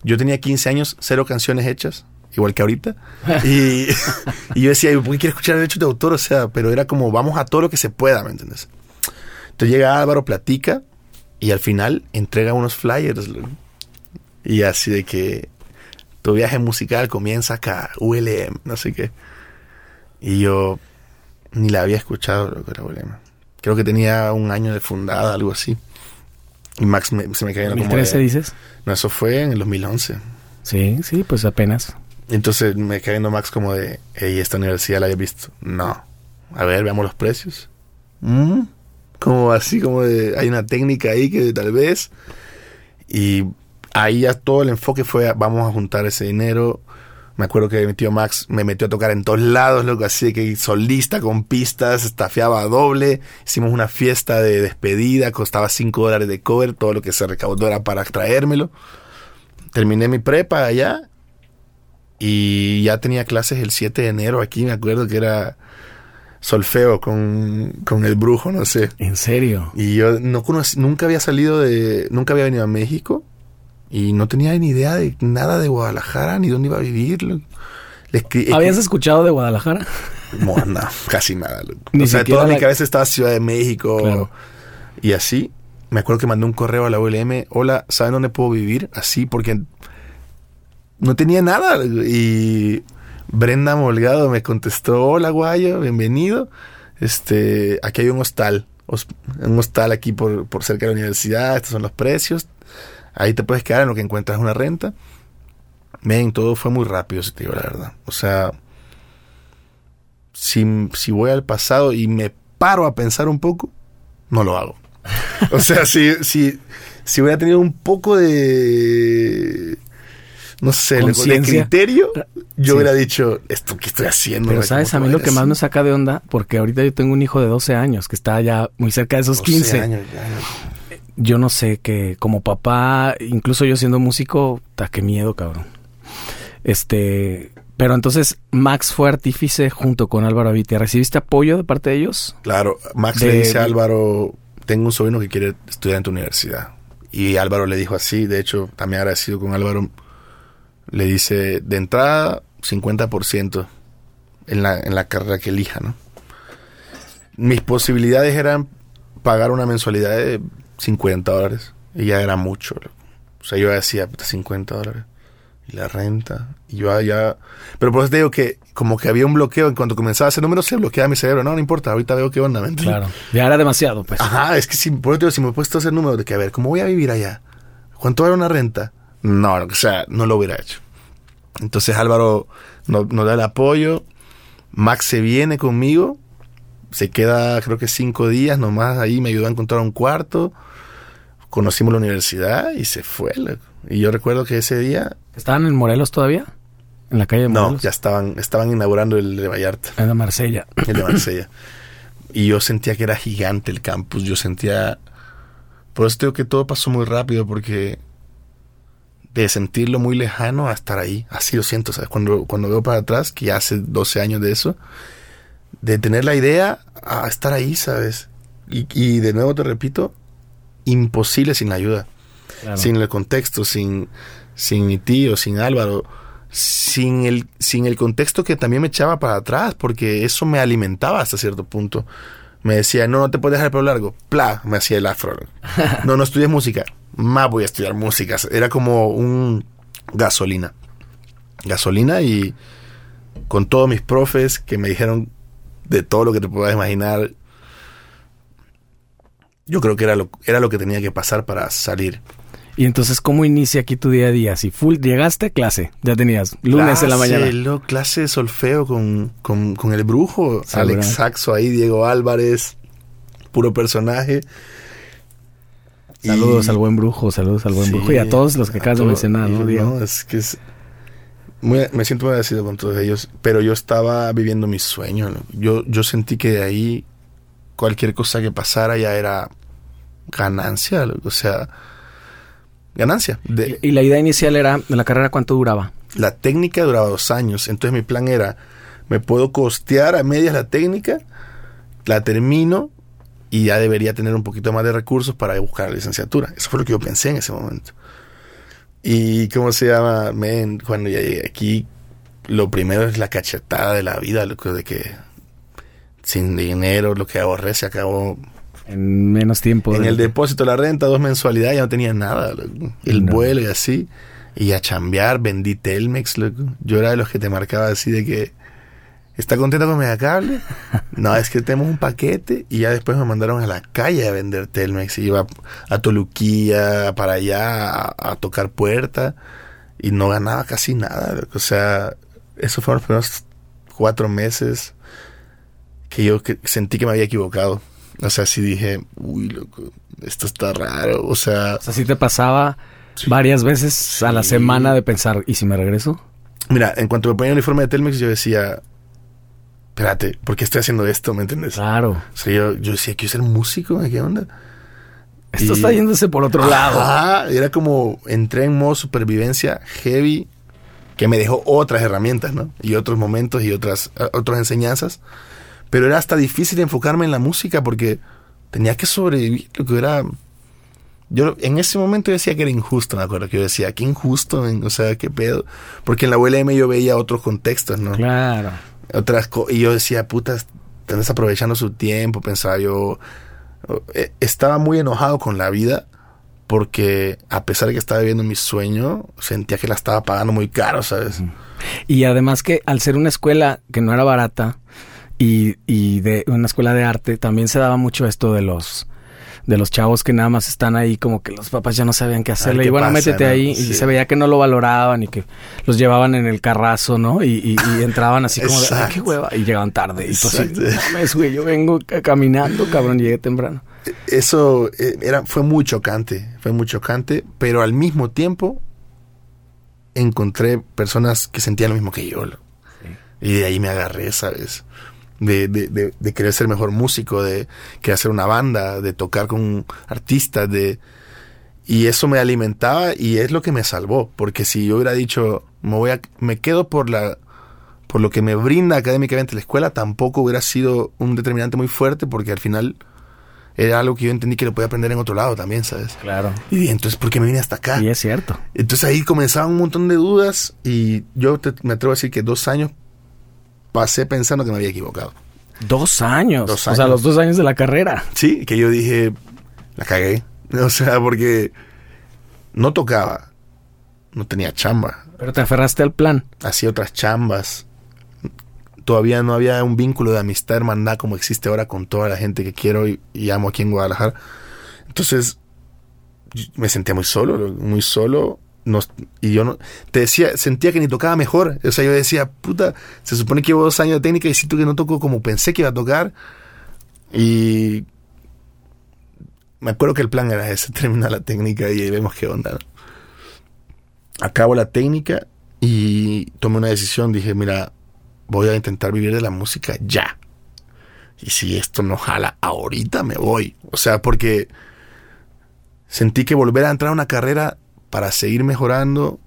Yo tenía 15 años, cero canciones hechas, igual que ahorita. Y, y yo decía, ¿por qué quiero escuchar derechos de autor? O sea, pero era como, vamos a todo lo que se pueda, ¿me entiendes? Entonces llega Álvaro, platica y al final entrega unos flyers. Y así de que tu viaje musical comienza acá, ULM, no sé qué. Y yo ni la había escuchado, lo que era ULM. Creo que tenía un año de fundada, algo así. Y Max me- se me cayó como... 2013 de- dices. no, eso fue en el 2011. Sí, sí, pues apenas. Entonces me cae viendo Max como de, hey, esta universidad la había visto. No. A ver, veamos los precios. Mm. Como así, como de, hay una técnica ahí que tal vez. Y ahí ya todo el enfoque fue, vamos a juntar ese dinero. Me acuerdo que mi tío Max me metió a tocar en todos lados, loco, así que solista con pistas, estafeaba a doble. Hicimos una fiesta de despedida, costaba 5 dólares de cover, todo lo que se recaudó era para traérmelo. Terminé mi prepa allá y ya tenía clases el 7 de enero aquí, me acuerdo que era solfeo con, con el brujo, no sé. En serio. Y yo no conocí, nunca había salido de, nunca había venido a México y no tenía ni idea de nada de Guadalajara ni dónde iba a vivir. Le escri- ¿Habías escuchado de Guadalajara? No, no, casi nada. Ni o sea, toda mi cabeza estaba Ciudad de México Claro. y así. Me acuerdo que mandé un correo a la ULM, hola, ¿saben dónde puedo vivir? Así, porque no tenía nada. Y Brenda Molgado me contestó, hola Guayo, bienvenido. Este, aquí hay un hostal, hos- un hostal aquí por, por cerca de la universidad, estos son los precios. Ahí te puedes quedar en lo que encuentras una renta. Men, todo fue muy rápido, si te digo la verdad. O sea, si, si voy al pasado y me paro a pensar un poco, no lo hago. o sea, si, si, si hubiera tenido un poco de no sé, de criterio, yo hubiera dicho, ¿esto qué estoy haciendo? Pero sabes, a mí lo que más me saca de onda, porque ahorita yo tengo un hijo de 12 años que está ya muy cerca de esos 15. Años, Yo no sé que como papá, incluso yo siendo músico, ta, qué miedo, cabrón. Este, pero entonces Max fue artífice junto con Álvaro Avitia. ¿Recibiste apoyo de parte de ellos? Claro, Max le dice a Álvaro, tengo un sobrino que quiere estudiar en tu universidad. Y Álvaro le dijo así, de hecho, también agradecido con Álvaro le dice de entrada 50% en la, en la carrera que elija, ¿no? Mis posibilidades eran pagar una mensualidad de 50 dólares y ya era mucho. O sea, yo decía, 50 dólares. Y la renta. Y yo ya... Pero por eso te digo que como que había un bloqueo. En cuanto comenzaba a hacer números, se bloqueaba mi cerebro. No, no importa, ahorita veo qué onda. Claro. Ya era demasiado, pues. Ajá, es que si, por eso si me he puesto a hacer números de que, a ver, ¿cómo voy a vivir allá? ¿Cuánto vale una renta? No, o sea, no lo hubiera hecho. Entonces Álvaro nos, da el apoyo. Max se viene conmigo. Se queda creo que cinco días nomás ahí. Me ayudó a encontrar un cuarto. Conocimos la universidad y se fue. Y yo recuerdo que ese día... ¿Estaban en Morelos todavía? ¿En la calle de Morelos? No, ya estaban, estaban inaugurando el de Vallarta. El de Marsella. El de Marsella. y yo sentía que era gigante el campus. Yo sentía... Por eso digo que todo pasó muy rápido porque de sentirlo muy lejano a estar ahí. Así lo siento, ¿sabes? Cuando, cuando veo para atrás, que ya hace 12 años de eso, de tener la idea a estar ahí, ¿sabes? Y, de nuevo te repito, imposible sin la ayuda, sin el contexto, sin, sin mi tío, sin Álvaro, sin el, sin el contexto que también me echaba para atrás, porque eso me alimentaba hasta cierto punto. Me decía, no, no te puedes dejar el pelo largo. Pla, me hacía el afro. No, no estudies música más voy a estudiar música. Era como un gasolina. Gasolina y con todos mis profes que me dijeron de todo lo que te puedas imaginar. Yo creo que era lo, era lo que tenía que pasar para salir. Y entonces, ¿cómo inicia aquí tu día a día? Si full llegaste, clase, ya tenías, lunes en la mañana. Lo, clase de solfeo con, con, el brujo, Alex Saxo ahí, Diego Álvarez, puro personaje. Saludos al buen brujo, saludos al buen brujo y a todos los que acabas de mencionar, ¿no? No, es que es me siento muy agradecido con todos ellos, pero yo estaba viviendo mi sueño. Yo, yo sentí que de ahí cualquier cosa que pasara ya era ganancia, o sea, ganancia. ¿Y la idea inicial era, de la carrera cuánto duraba? La técnica duraba dos años, entonces mi plan era, me puedo costear a medias la técnica, la termino y ya debería tener un poquito más de recursos para buscar la licenciatura. Eso fue lo que yo pensé en ese momento. Y cómo se llama, men, cuando ya llegué aquí, lo primero es la cachetada de la vida, lo de que sin dinero, lo que ahorré se acabó en menos tiempo. En el depósito, la renta, dos mensualidades, ya no tenía nada. El vuelo y así. Y a chambear, vendí Telmex, Yo era de los que te marcaba así de que ¿Está contenta con Megacable? No, es que tenemos un paquete y ya después me mandaron a la calle a vender Telmex. Iba a Toluquía, para allá, a, tocar puerta y no ganaba casi nada. O sea, esos fueron los primeros cuatro meses que yo sentí que me había equivocado. O sea, sí dije, uy, loco, esto está raro. O sea... O sea, sí te pasaba varias veces a la semana de pensar, ¿y si me regreso? Mira, en cuanto me ponía el uniforme de Telmex, yo decía, espérate, ¿por qué estoy haciendo esto? ¿Me entiendes? Claro. O sea, yo, yo decía, quiero ser músico, ¿qué onda? Esto está yéndose por otro lado. Ah, era como entré en modo supervivencia heavy que me dejó otras herramientas, ¿no? Y otros momentos y otras, otras enseñanzas. Pero era hasta difícil enfocarme en la música porque tenía que sobrevivir. Lo que era. Yo en ese momento decía que era injusto, me acuerdo que yo decía, qué injusto, o sea, qué pedo. Porque en la ULM yo veía otros contextos, ¿no? Claro otras y yo decía, puta, están desaprovechando su tiempo, pensaba yo. Eh, estaba muy enojado con la vida porque a pesar de que estaba viviendo mi sueño, sentía que la estaba pagando muy caro, ¿sabes? Y además que al ser una escuela que no era barata y, y de una escuela de arte, también se daba mucho esto de los de los chavos que nada más están ahí como que los papás ya no sabían qué hacerle. ¿qué y bueno, pasa, métete no? ahí. Sí. Y se veía que no lo valoraban y que los llevaban en el carrazo, ¿no? Y, y- y entraban así como de, ay, qué hueva. Y llegaban tarde. Y tú así, Exacto. no mames, güey, yo vengo ca- caminando, cabrón, llegué temprano. Eso eh, era, fue muy chocante, fue muy chocante, pero al mismo tiempo encontré personas que sentían lo mismo que yo. Y de ahí me agarré, ¿sabes? De, de, de, de querer ser mejor músico, de querer hacer una banda, de tocar con artistas, de... Y eso me alimentaba y es lo que me salvó, porque si yo hubiera dicho, me voy a, me quedo por la, por lo que me brinda académicamente la escuela, tampoco hubiera sido un determinante muy fuerte, porque al final era algo que yo entendí que lo podía aprender en otro lado también, ¿sabes? Claro. Y dije, entonces, ¿por qué me vine hasta acá? Y es cierto. Entonces ahí comenzaban un montón de dudas y yo te- me atrevo a decir que dos años pasé pensando que me había equivocado. Dos años. Dos O sea, años. los dos años de la carrera. Sí, que yo dije, la cagué. O sea, porque no tocaba, no tenía chamba, Pero te aferraste al plan. hacía otras chambas. Todavía no había un vínculo de amistad, hermandad como existe ahora con toda la gente que quiero y, y amo aquí en Guadalajara. Entonces, me sentía muy solo, muy solo. No- y yo no, te decía, sentía que ni tocaba mejor. O sea, yo decía, puta, se supone que llevo dos años de técnica y siento que no toco como pensé que iba a tocar. Y me acuerdo que el plan era ese, terminar la técnica y ahí vemos qué onda. ¿no? Acabo la técnica y tomé una decisión. Dije, mira, voy a intentar vivir de la música ya. Y si esto no jala ahorita, me voy. O sea, porque sentí que volver a entrar a una carrera para seguir mejorando.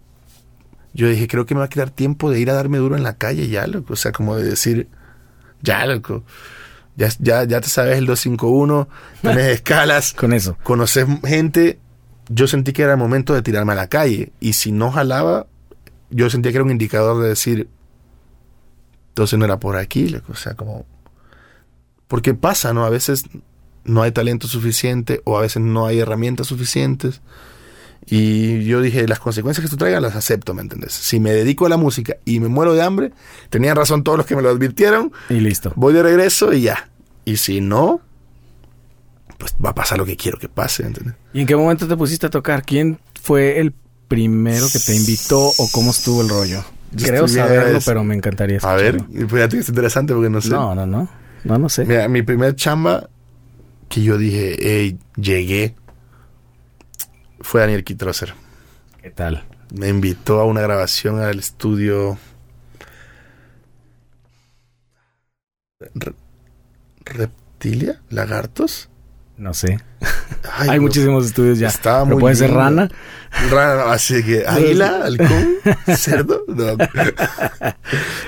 Yo dije, creo que me va a quedar tiempo de ir a darme duro en la calle ya, loco. O sea, como de decir, ya, loco. Ya, ya, ya te sabes el 251, tienes escalas, Con eso. conoces gente. Yo sentí que era el momento de tirarme a la calle. Y si no jalaba, yo sentía que era un indicador de decir, entonces no era por aquí, loco. O sea, como... Porque pasa, ¿no? A veces no hay talento suficiente o a veces no hay herramientas suficientes. Y yo dije, las consecuencias que esto traiga las acepto, ¿me entiendes? Si me dedico a la música y me muero de hambre, tenían razón todos los que me lo advirtieron, Y listo. voy de regreso y ya. Y si no, pues va a pasar lo que quiero que pase, ¿entiendes? ¿Y en qué momento te pusiste a tocar? ¿Quién fue el primero que te invitó o cómo estuvo el rollo? Yo Creo saberlo, pero me encantaría A ver, escucharlo. fíjate que es interesante porque no sé. No, no, no. No, no sé. Mira, mi primer chamba que yo dije, hey, llegué, fue Daniel Kitroser. ¿Qué tal? Me invitó a una grabación al estudio. Re- ¿Reptilia? ¿Lagartos? No sé. Ay, Hay no. muchísimos estudios ya. Estaba muy puede ser rana. Rana, así que águila, halcón, cerdo. No.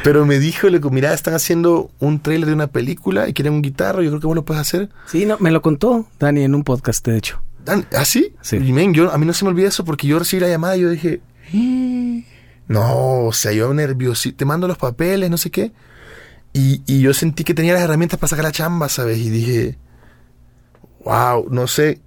Pero me dijo, le digo, mira, están haciendo un trailer de una película y quieren un guitarro, yo creo que vos lo puedes hacer. Sí, no, me lo contó Dani en un podcast, de hecho. Dan- ¿Ah, sí? Sí. Y yo, a mí no se me olvida eso porque yo recibí la llamada y yo dije, "Eh". no, o sea, yo nervioso, te mando los papeles, no sé qué. Y, y yo sentí que tenía las herramientas para sacar la chamba, ¿sabes? Y dije, wow, no sé,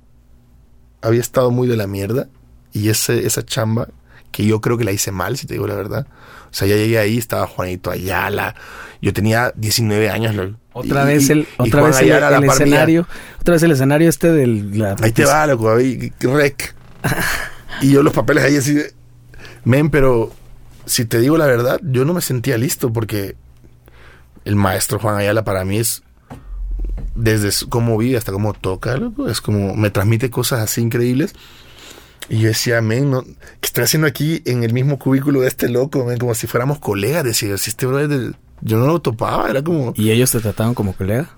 había estado muy de la mierda y ese, esa chamba que yo creo que la hice mal, si te digo la verdad. O sea, ya llegué ahí, estaba Juanito Ayala, yo tenía 19 años. lo- Otra y- vez el, otra vez el, mía. escenario. Otra vez el escenario este del... la- Ahí te va, loco, ahí, rec. y yo los papeles ahí así de... Men, pero si te digo la verdad, yo no me sentía listo porque el maestro Juan Ayala para mí es desde cómo vive hasta cómo toca, loco, es como me transmite cosas así increíbles. Y yo decía, men, no, ¿qué estoy haciendo aquí en el mismo cubículo de este loco, men? Como si fuéramos colegas. Decía, si este brother, de- yo no lo topaba, era como... ¿Y ellos te trataban como colega?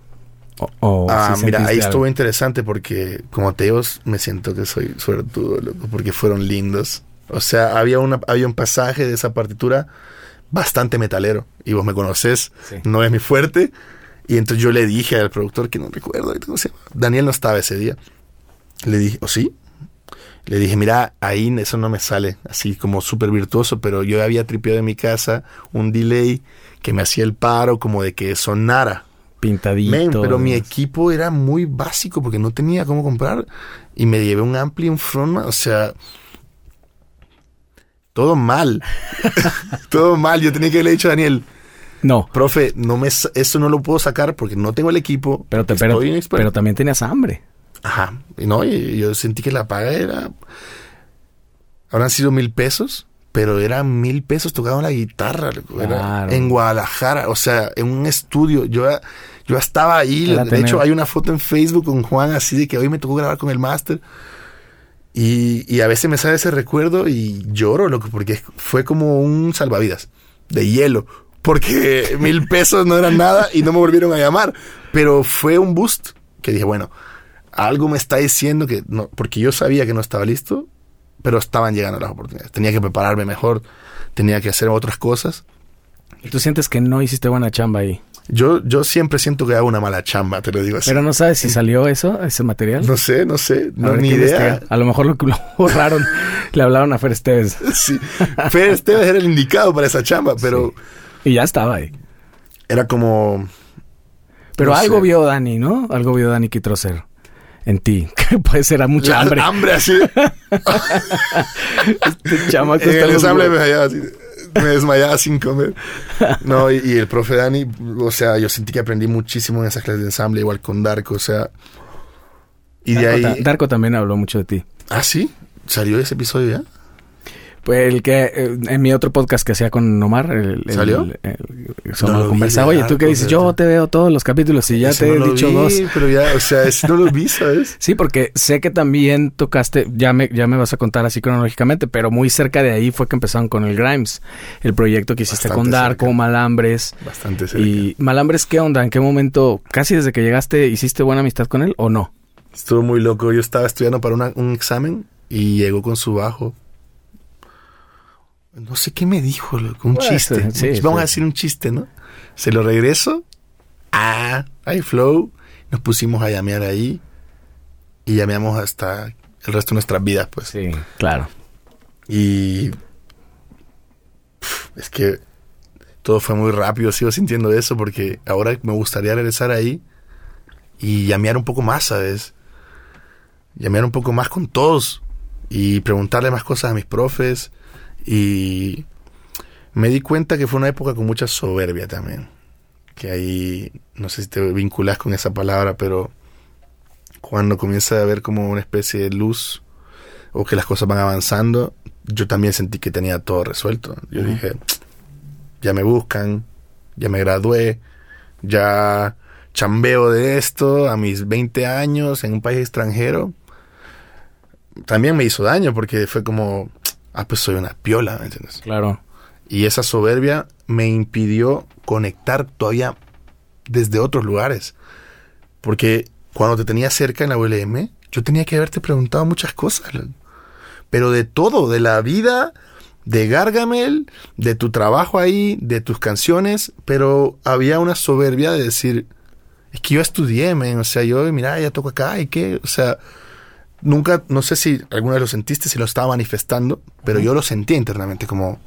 O, o Ah, sí mira, ahí sentiste estuvo algo? interesante porque como te digo, me siento que soy suertudo, loco, porque fueron lindos. O sea, había, una, había un pasaje de esa partitura bastante metalero. Y vos me conoces, Sí. no es mi fuerte. Y entonces yo le dije al productor, que no recuerdo, ¿cómo se llama? Daniel no estaba ese día. Le dije, ¿o sí? Le dije, mira, ahí eso no me sale así como súper virtuoso, pero yo había tripeado en mi casa un delay que me hacía el paro como de que sonara. Pintadito. Pero mi equipo era muy básico porque no tenía cómo comprar. Y me llevé un ampli, un frontman, o sea. Todo mal. todo mal. Yo tenía que haberle dicho a Daniel, No, profe, no me, eso no lo puedo sacar porque no tengo el equipo. pero, te, pero, inexperto". pero también tenías hambre. Ajá. Y no, y yo sentí que la paga era. Habrán sido mil pesos, pero eran mil pesos tocando la guitarra. Claro. en Guadalajara, o sea, en un estudio. Yo, yo estaba ahí. De tener- hecho, hay una foto en Facebook con Juan así de que hoy me tocó grabar con el máster. Y, y a veces me sale ese recuerdo y lloro, loco, porque fue como un salvavidas de hielo. Porque mil pesos no eran nada y no me volvieron a llamar. Pero fue un boost que dije, bueno, algo me está diciendo que no, porque yo sabía que no estaba listo, pero estaban llegando las oportunidades. Tenía que prepararme mejor, tenía que hacer otras cosas. ¿Y tú sientes que no hiciste buena chamba ahí? Yo, yo siempre siento que hago una mala chamba, te lo digo así. Pero no sabes si salió eso, ese material. no sé, no sé, no, Habrá ni idea. investigar. A lo mejor lo, lo borraron, le hablaron a Fer Esteves Sí. Fer Esteves era el indicado para esa chamba, pero y ya estaba ahí. era como... Pero No algo sé. vio Dani, ¿no? Algo vio Dani Kitroser en ti. Que puede ser a mucha hambre. Hambre así. Este chamaco en está el ensamble me desmayaba así. Me desmayaba sin comer. No, y, y el profe Dani, o sea, yo sentí que aprendí muchísimo en esas clases de ensamble, igual con Darko, o sea. Y de Darko ahí. Darko también habló mucho de ti. Ah, sí. ¿Salió ese episodio ya? Pues el que eh, en mi otro podcast que hacía con Omar, el, el- ¿Salió? el- No conversaba, oye, tú que dices, yo te veo todos los capítulos y ya Ese te he no dicho vi, dos. Pero ya, o sea, ese no lo vi, ¿sabes? Sí, porque sé que también tocaste, ya me, ya me vas a contar así cronológicamente, pero muy cerca de ahí fue que empezaron con el Grimes, el proyecto que hiciste Bastante con Darko, cerca. Malambres. Bastante cerca. Y Malambres, ¿qué onda? ¿En qué momento, casi desde que llegaste, hiciste buena amistad con él o no? Estuvo muy loco. Yo estaba estudiando para una- un examen y llegó con su bajo. No sé qué me dijo. Un chiste. sí, Vamos sí. a decir un chiste, ¿no? Se lo regreso. Ah, hay flow. Nos pusimos a llamear ahí. Y llameamos hasta el resto de nuestras vidas, pues. Sí, claro. Y. Es que todo fue muy rápido. Sigo sintiendo eso porque ahora me gustaría regresar ahí y llamear un poco más, ¿sabes? Llamear un poco más con todos y preguntarle más cosas a mis profes. Y me di cuenta que fue una época con mucha soberbia también. Que ahí, no sé si te vinculas con esa palabra, pero cuando comienza a haber como una especie de luz o que las cosas van avanzando, yo también sentí que tenía todo resuelto. Yo dije, ya me buscan, ya me gradué, ya chambeo de esto a mis 20 años en un país extranjero. También me hizo daño porque fue como, ah, pues soy una piola, ¿me entiendes? Claro. Y esa soberbia me impidió conectar todavía desde otros lugares. Porque cuando te tenía cerca en la ULM, yo tenía que haberte preguntado muchas cosas. Pero de todo, de la vida, de Gargamel, de tu trabajo ahí, de tus canciones. Pero había una soberbia de decir, es que yo estudié, men. O sea, yo, mira, ya toco acá y qué. O sea, nunca, no sé si alguna vez lo sentiste, si lo estaba manifestando, pero yo lo sentía internamente como,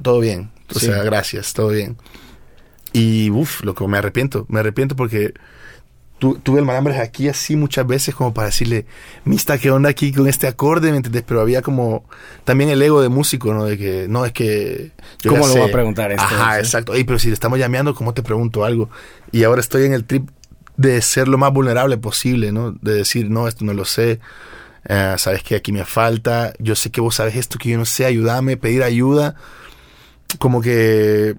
todo bien. O Sí. sea, gracias, todo bien. Y uff, loco, me arrepiento. Me arrepiento porque tu- tuve el malambres aquí así muchas veces como para decirle, Mista, ¿qué onda aquí con este acorde? ¿Me entendés? Pero había como también el ego de músico, ¿no? De que, no, es que... yo ¿Cómo le sé. voy a preguntar esto? Ajá, Sí. exacto. Ey, pero si le estamos llameando, ¿cómo te pregunto algo? Y ahora estoy en el trip de ser lo más vulnerable posible, ¿no? De decir, no, esto no lo sé. Eh, sabes que aquí me falta. Yo sé que vos sabes esto que yo no sé. Ayúdame, pedir ayuda. Como que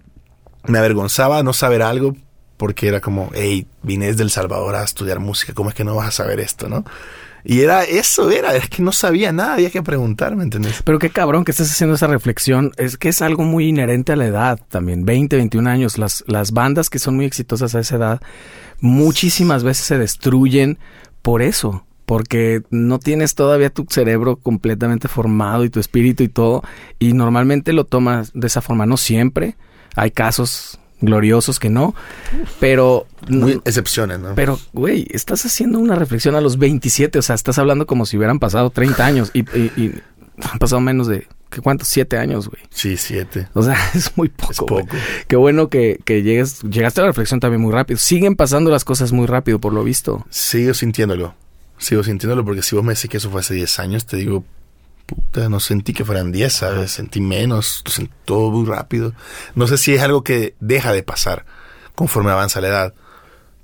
me avergonzaba no saber algo porque era como, hey, vine desde El Salvador a estudiar música. ¿Cómo es que no vas a saber esto, no? Y era eso, era, es que no sabía nada, había que preguntar, ¿me entendés? Pero qué cabrón que estés haciendo esa reflexión. Es que es algo muy inherente a la edad también. 20, 21 años. Las, las bandas que son muy exitosas a esa edad muchísimas veces se destruyen por eso. Porque no tienes todavía tu cerebro completamente formado y tu espíritu y todo. Y normalmente lo tomas de esa forma. No siempre. Hay casos gloriosos que no. Pero... Muy excepciones, ¿no? Pero, güey, estás haciendo una reflexión a los 27, o sea, estás hablando como si hubieran pasado 30 años y, y- y han pasado menos de, ¿qué cuántos? 7 años, güey. Sí, siete. O sea, es muy poco. Es güey. poco. Qué bueno que, que llegues, llegaste a la reflexión también muy rápido. Siguen pasando las cosas muy rápido, por lo visto. Sigo sintiéndolo. Sigo sintiéndolo porque si vos me decís que eso fue hace 10 años, te digo, puta, no sentí que fueran 10, ¿sabes? Sentí menos, lo sentí todo muy rápido. No sé si es algo que deja de pasar conforme avanza la edad,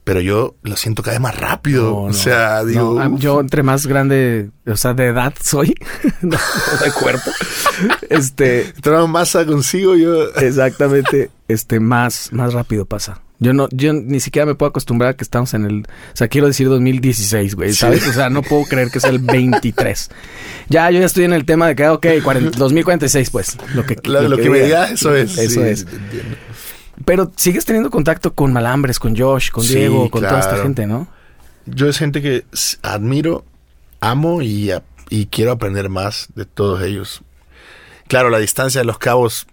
pero yo lo siento cada vez más rápido. No, o sea, digo, No, ah, yo entre más grande, o sea, de edad soy, no, de cuerpo, este, masa consigo, yo... exactamente, este, más, más rápido pasa. Yo no, yo ni siquiera me puedo acostumbrar a que estamos en el, o sea, quiero decir 2016, güey, ¿sabes? Sí. O sea, no puedo creer que es el 23. Ya, yo ya estoy en el tema de que, ok, 40 2046, pues, lo que, Lo, lo que, me diga. eso es. Eso sí, es. entiendo. Pero sigues teniendo contacto con Malambres, con Josh, con Sí, Diego, con toda esta gente, ¿no? Yo es gente que admiro, amo y, y quiero aprender más de todos ellos. Claro, la distancia de los cabos,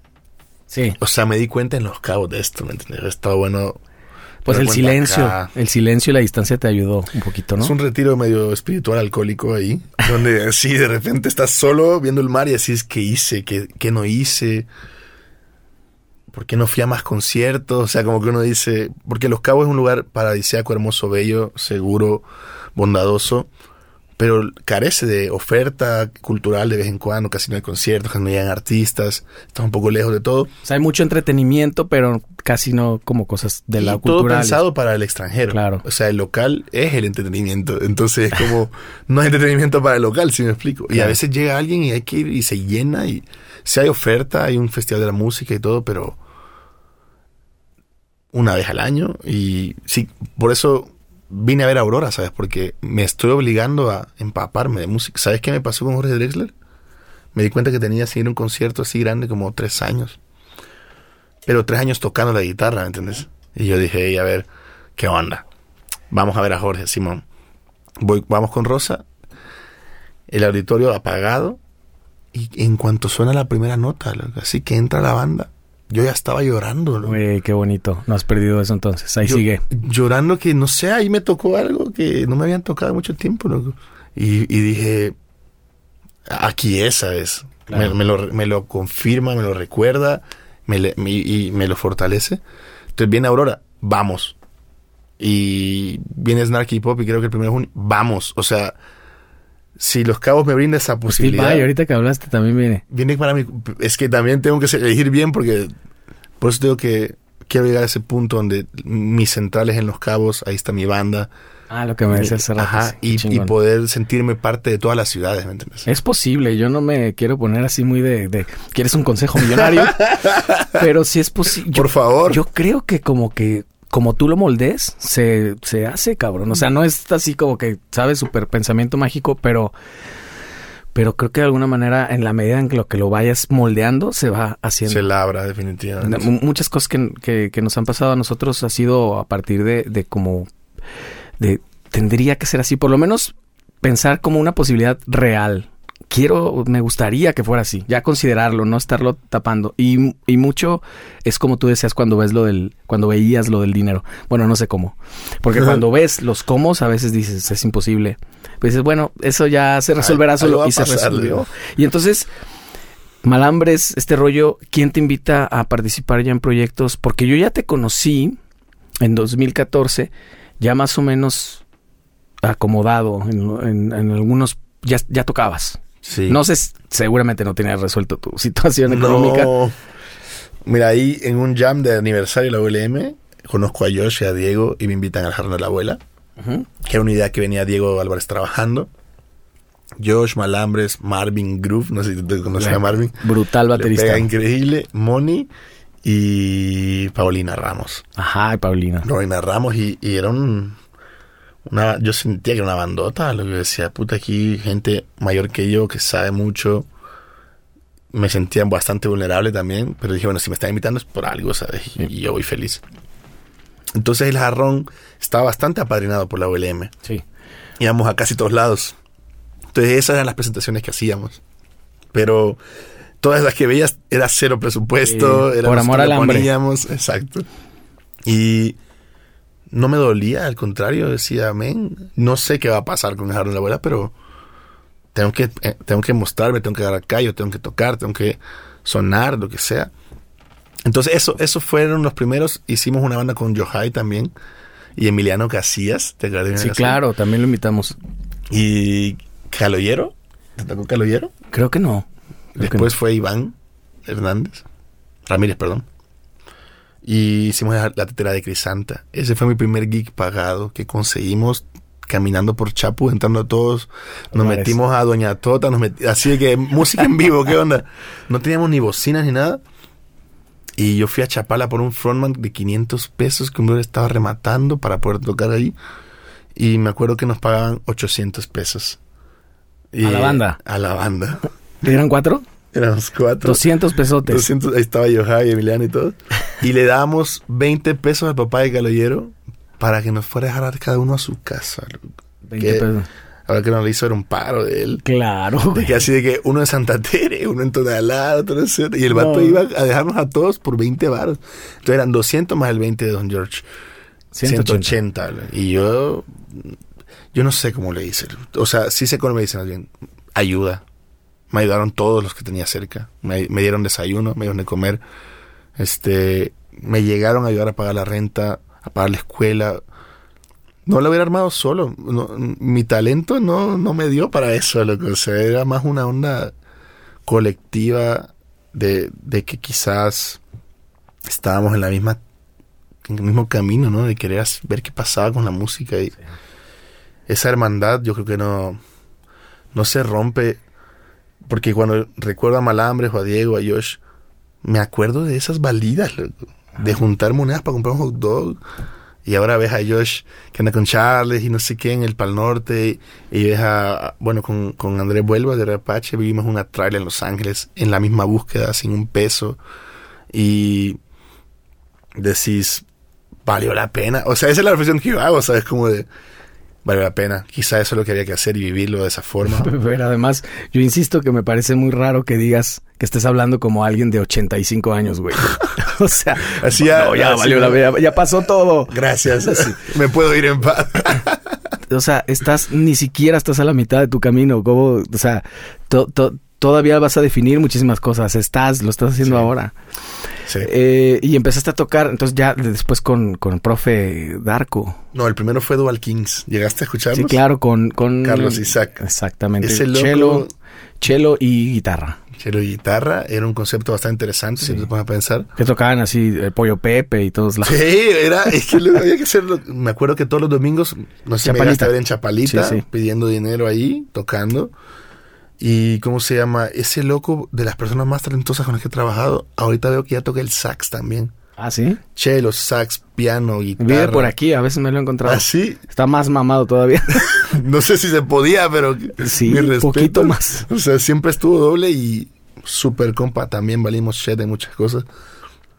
Sí. o sea, me di cuenta en los cabos de esto, ¿me entiendes? Está bueno. Pues el silencio, acá. el silencio y la distancia te ayudó un poquito, ¿no? Es un retiro medio espiritual alcohólico ahí, donde así de repente estás solo viendo el mar y así es que hice, qué, qué no hice, por qué no fui a más conciertos, o sea, como que uno dice, porque Los Cabos es un lugar paradisíaco, hermoso, bello, seguro, bondadoso, pero carece de oferta cultural de vez en cuando, casi no hay conciertos, casi no llegan artistas, está un poco lejos de todo. O sea, hay mucho entretenimiento, pero casi no como cosas de la y todo cultura. pensado para el extranjero. Claro. O sea, el local es el entretenimiento. Entonces, es como, no hay entretenimiento para el local, si me explico. Y a veces llega alguien y hay que ir y se llena. Y si hay oferta, hay un festival de la música y todo, pero una vez al año. Y sí, por eso vine a ver a Aurora, ¿sabes? Porque me estoy obligando a empaparme de música. ¿Sabes qué me pasó con Jorge Drexler? Me di cuenta que tenía que ir a un concierto así grande como tres años. Pero tres años tocando la guitarra, ¿me entiendes? Y yo dije, "Ey, a ver, ¿qué onda? Vamos a ver a Jorge, Simón. Voy, vamos con Rosa. El auditorio apagado. Y en cuanto suena la primera nota, así que entra la banda, yo ya estaba llorando. Güey, qué bonito. No has perdido eso entonces. Ahí Yo- sigue. Llorando que, no sé, ahí me tocó algo que no me habían tocado mucho tiempo, loco. Y, y dije, aquí es, ¿sabes? Claro. Me, me lo, me lo confirma, me lo recuerda me le- y me lo fortalece. Entonces viene Aurora, vamos. Y viene Snarky Pop y creo que el primero de junio, vamos. O sea, si Los Cabos me brinda esa Steve posibilidad, Vai, ahorita que hablaste también viene. viene para mí. Es que también tengo que elegir bien porque por eso tengo que quiero llegar a ese punto donde mis centrales en Los Cabos, ahí está mi banda. Ah, lo que me decías hace rato. Ajá, sí, y, poder sentirme parte de todas las ciudades, ¿me entiendes? Es posible, yo no me quiero poner así muy de, de ¿quieres un consejo millonario? pero sí es posible. Por favor. Yo creo que como que como tú lo moldes, se, se hace, cabrón. O sea, no es así como que, ¿sabes? Super pensamiento mágico, pero pero creo que de alguna manera, en la medida en que lo que lo vayas moldeando, se va haciendo. Se labra, definitivamente. M- Muchas cosas que, que- que nos han pasado a nosotros ha sido a partir de, de como de tendría que ser así, por lo menos pensar como una posibilidad real. Quiero, me gustaría que fuera así, ya considerarlo, no estarlo tapando. Y, y mucho es como tú decías cuando ves lo del, cuando veías lo del dinero. Bueno, no sé cómo. Porque cuando ves los cómo, a veces dices, es imposible. Pues dices, bueno, eso ya se resolverá solo y se pasar, resolvió. digo. Y entonces, Malambres, este rollo, ¿quién te invita a participar ya en proyectos? Porque yo ya te conocí en 2014, ya más o menos acomodado en, en- en algunos, ya, ya tocabas. Sí. No sé, seguramente no tenías resuelto tu situación económica. No. Mira, ahí en un jam de aniversario de la ULM, conozco a Josh y a Diego y me invitan al Jarrón de la Abuela, Ujú. que era una idea que venía Diego Álvarez trabajando. Josh, Malambres, Marvin Groove, no sé si tú conoces a Marvin. Brutal Le baterista. pega increíble. Moni y Paulina Ramos. Ajá, y Paulina. Paulina Ramos y, y era un... Una, yo sentía que era una bandota, lo que decía, puta, aquí gente mayor que yo que sabe mucho. Me sentía bastante vulnerable también, pero dije, bueno, si me están invitando es por algo, ¿sabes? Y, y yo voy feliz. Entonces el jarrón estaba bastante apadrinado por la ULM. Sí. Íbamos a casi todos lados. Entonces esas eran las presentaciones que hacíamos. Pero todas las que veías era cero presupuesto. Era por amor al hambre. poníamos, exacto. Y no me dolía, al contrario, decía, amén. No sé qué va a pasar con el jarrón de la abuela, pero tengo que, eh, tengo que mostrarme, tengo que agarrar callo, tengo que tocar, tengo que sonar, lo que sea. Entonces, eso, eso fueron los primeros. Hicimos una banda con Yohai también. Y Emiliano Casillas, ¿te acuerdas? de Sí, claro, también lo invitamos. y Caloyero. ¿Te tocó Caloyero? Creo que no. Creo que Después fue Iván Hernández. Ramírez, perdón. Y hicimos la, la tetera de Crisanta. Ese fue mi primer gig pagado que conseguimos caminando por Chapu, entrando todos. Nos metimos a Doña Tota, nos así de que música en vivo, ¿qué onda? No teníamos ni bocinas ni nada. Y yo fui a Chapala por un frontman de 500 pesos que un brother estaba rematando para poder tocar ahí. Y me acuerdo que nos pagaban 800 pesos. Y- ¿A la banda? A la banda. ¿Eran cuatro? Éramos cuatro. 200 pesotes. 200, ahí estaba yo, Javi, Emiliano y todo. Y le damos 20 pesos al papá de Galoyero para que nos fuera a dejar cada uno a su casa. loco. 20 ¿Qué? pesos. Ahora que nos lo hizo era un paro de él. Claro, De que así de que uno en Santa Tere, uno en Tonalá, otro en Y el vato No. iba a dejarnos a todos por 20 varos. Entonces eran 200 más el 20 de Don George. 180. 180. loco. Y yo... Yo no sé cómo le hice. O sea, sí sé cómo me dicen más bien. Ayuda. Me ayudaron todos los que tenía cerca. Me, me dieron desayuno, me dieron de comer. Este, me llegaron a ayudar a pagar la renta, a pagar la escuela. No lo hubiera armado solo. No, mi talento no, no me dio para eso, loco. O sea, era más una onda colectiva de, de que quizás estábamos en la misma en el mismo camino, ¿no? De querer ver qué pasaba con la música y esa hermandad yo creo que no no se rompe porque cuando recuerdo a Malambres o a Diego, a Josh, me acuerdo de esas balidas, de juntar monedas para comprar un hot dog. Y ahora ves a Josh que anda con Charles y no sé qué en el Pal Norte. Y ves a, bueno, con, con Andrés Vuelva de Rapache, vivimos una trailer en Los Ángeles en la misma búsqueda, sin un peso. Y decís, valió la pena. O sea, esa es la reflexión que yo hago, ¿sabes? Como de, valió la pena. Quizá eso es lo que había que hacer y vivirlo de esa forma. Pero además, yo insisto que me parece muy raro que digas que estés hablando como alguien de 85 años, güey. o sea, Así ya- no, ya así valió ya- la pena, ya pasó todo. Gracias. Me puedo ir en paz. O sea, estás, ni siquiera estás a la mitad de tu camino. Como, o sea, to- to- todavía vas a definir muchísimas cosas. Estás, lo estás haciendo Sí. ahora. Sí. Eh, y empezaste a tocar, entonces ya después con, con el profe Darko. No, el primero fue Dual Kings. ¿Llegaste a escucharlos? Sí, claro, con, con Carlos Isaac. Exactamente. Ese loco- Chelo, chelo y guitarra. Chelo y guitarra era un concepto bastante interesante, si Sí. te pones a pensar. Que tocaban así el pollo Pepe y todos lados. Sí, era, es que luego había que hacerlo. Me acuerdo que todos los domingos, no sé si me Chapalita. llegaste a ver en Chapalita, Sí, sí. pidiendo dinero ahí, tocando. Y, ¿cómo se llama? Ese loco de las personas más talentosas con las que he trabajado, ahorita veo que ya toca el sax también. Ah, sí. Chelo, sax, piano, guitarra. Vive por aquí, a veces me lo he encontrado. Así, Está más mamado todavía. no sé si se podía, pero Sí, un poquito más. O sea, siempre estuvo doble y súper compa. También valimos shit en muchas cosas.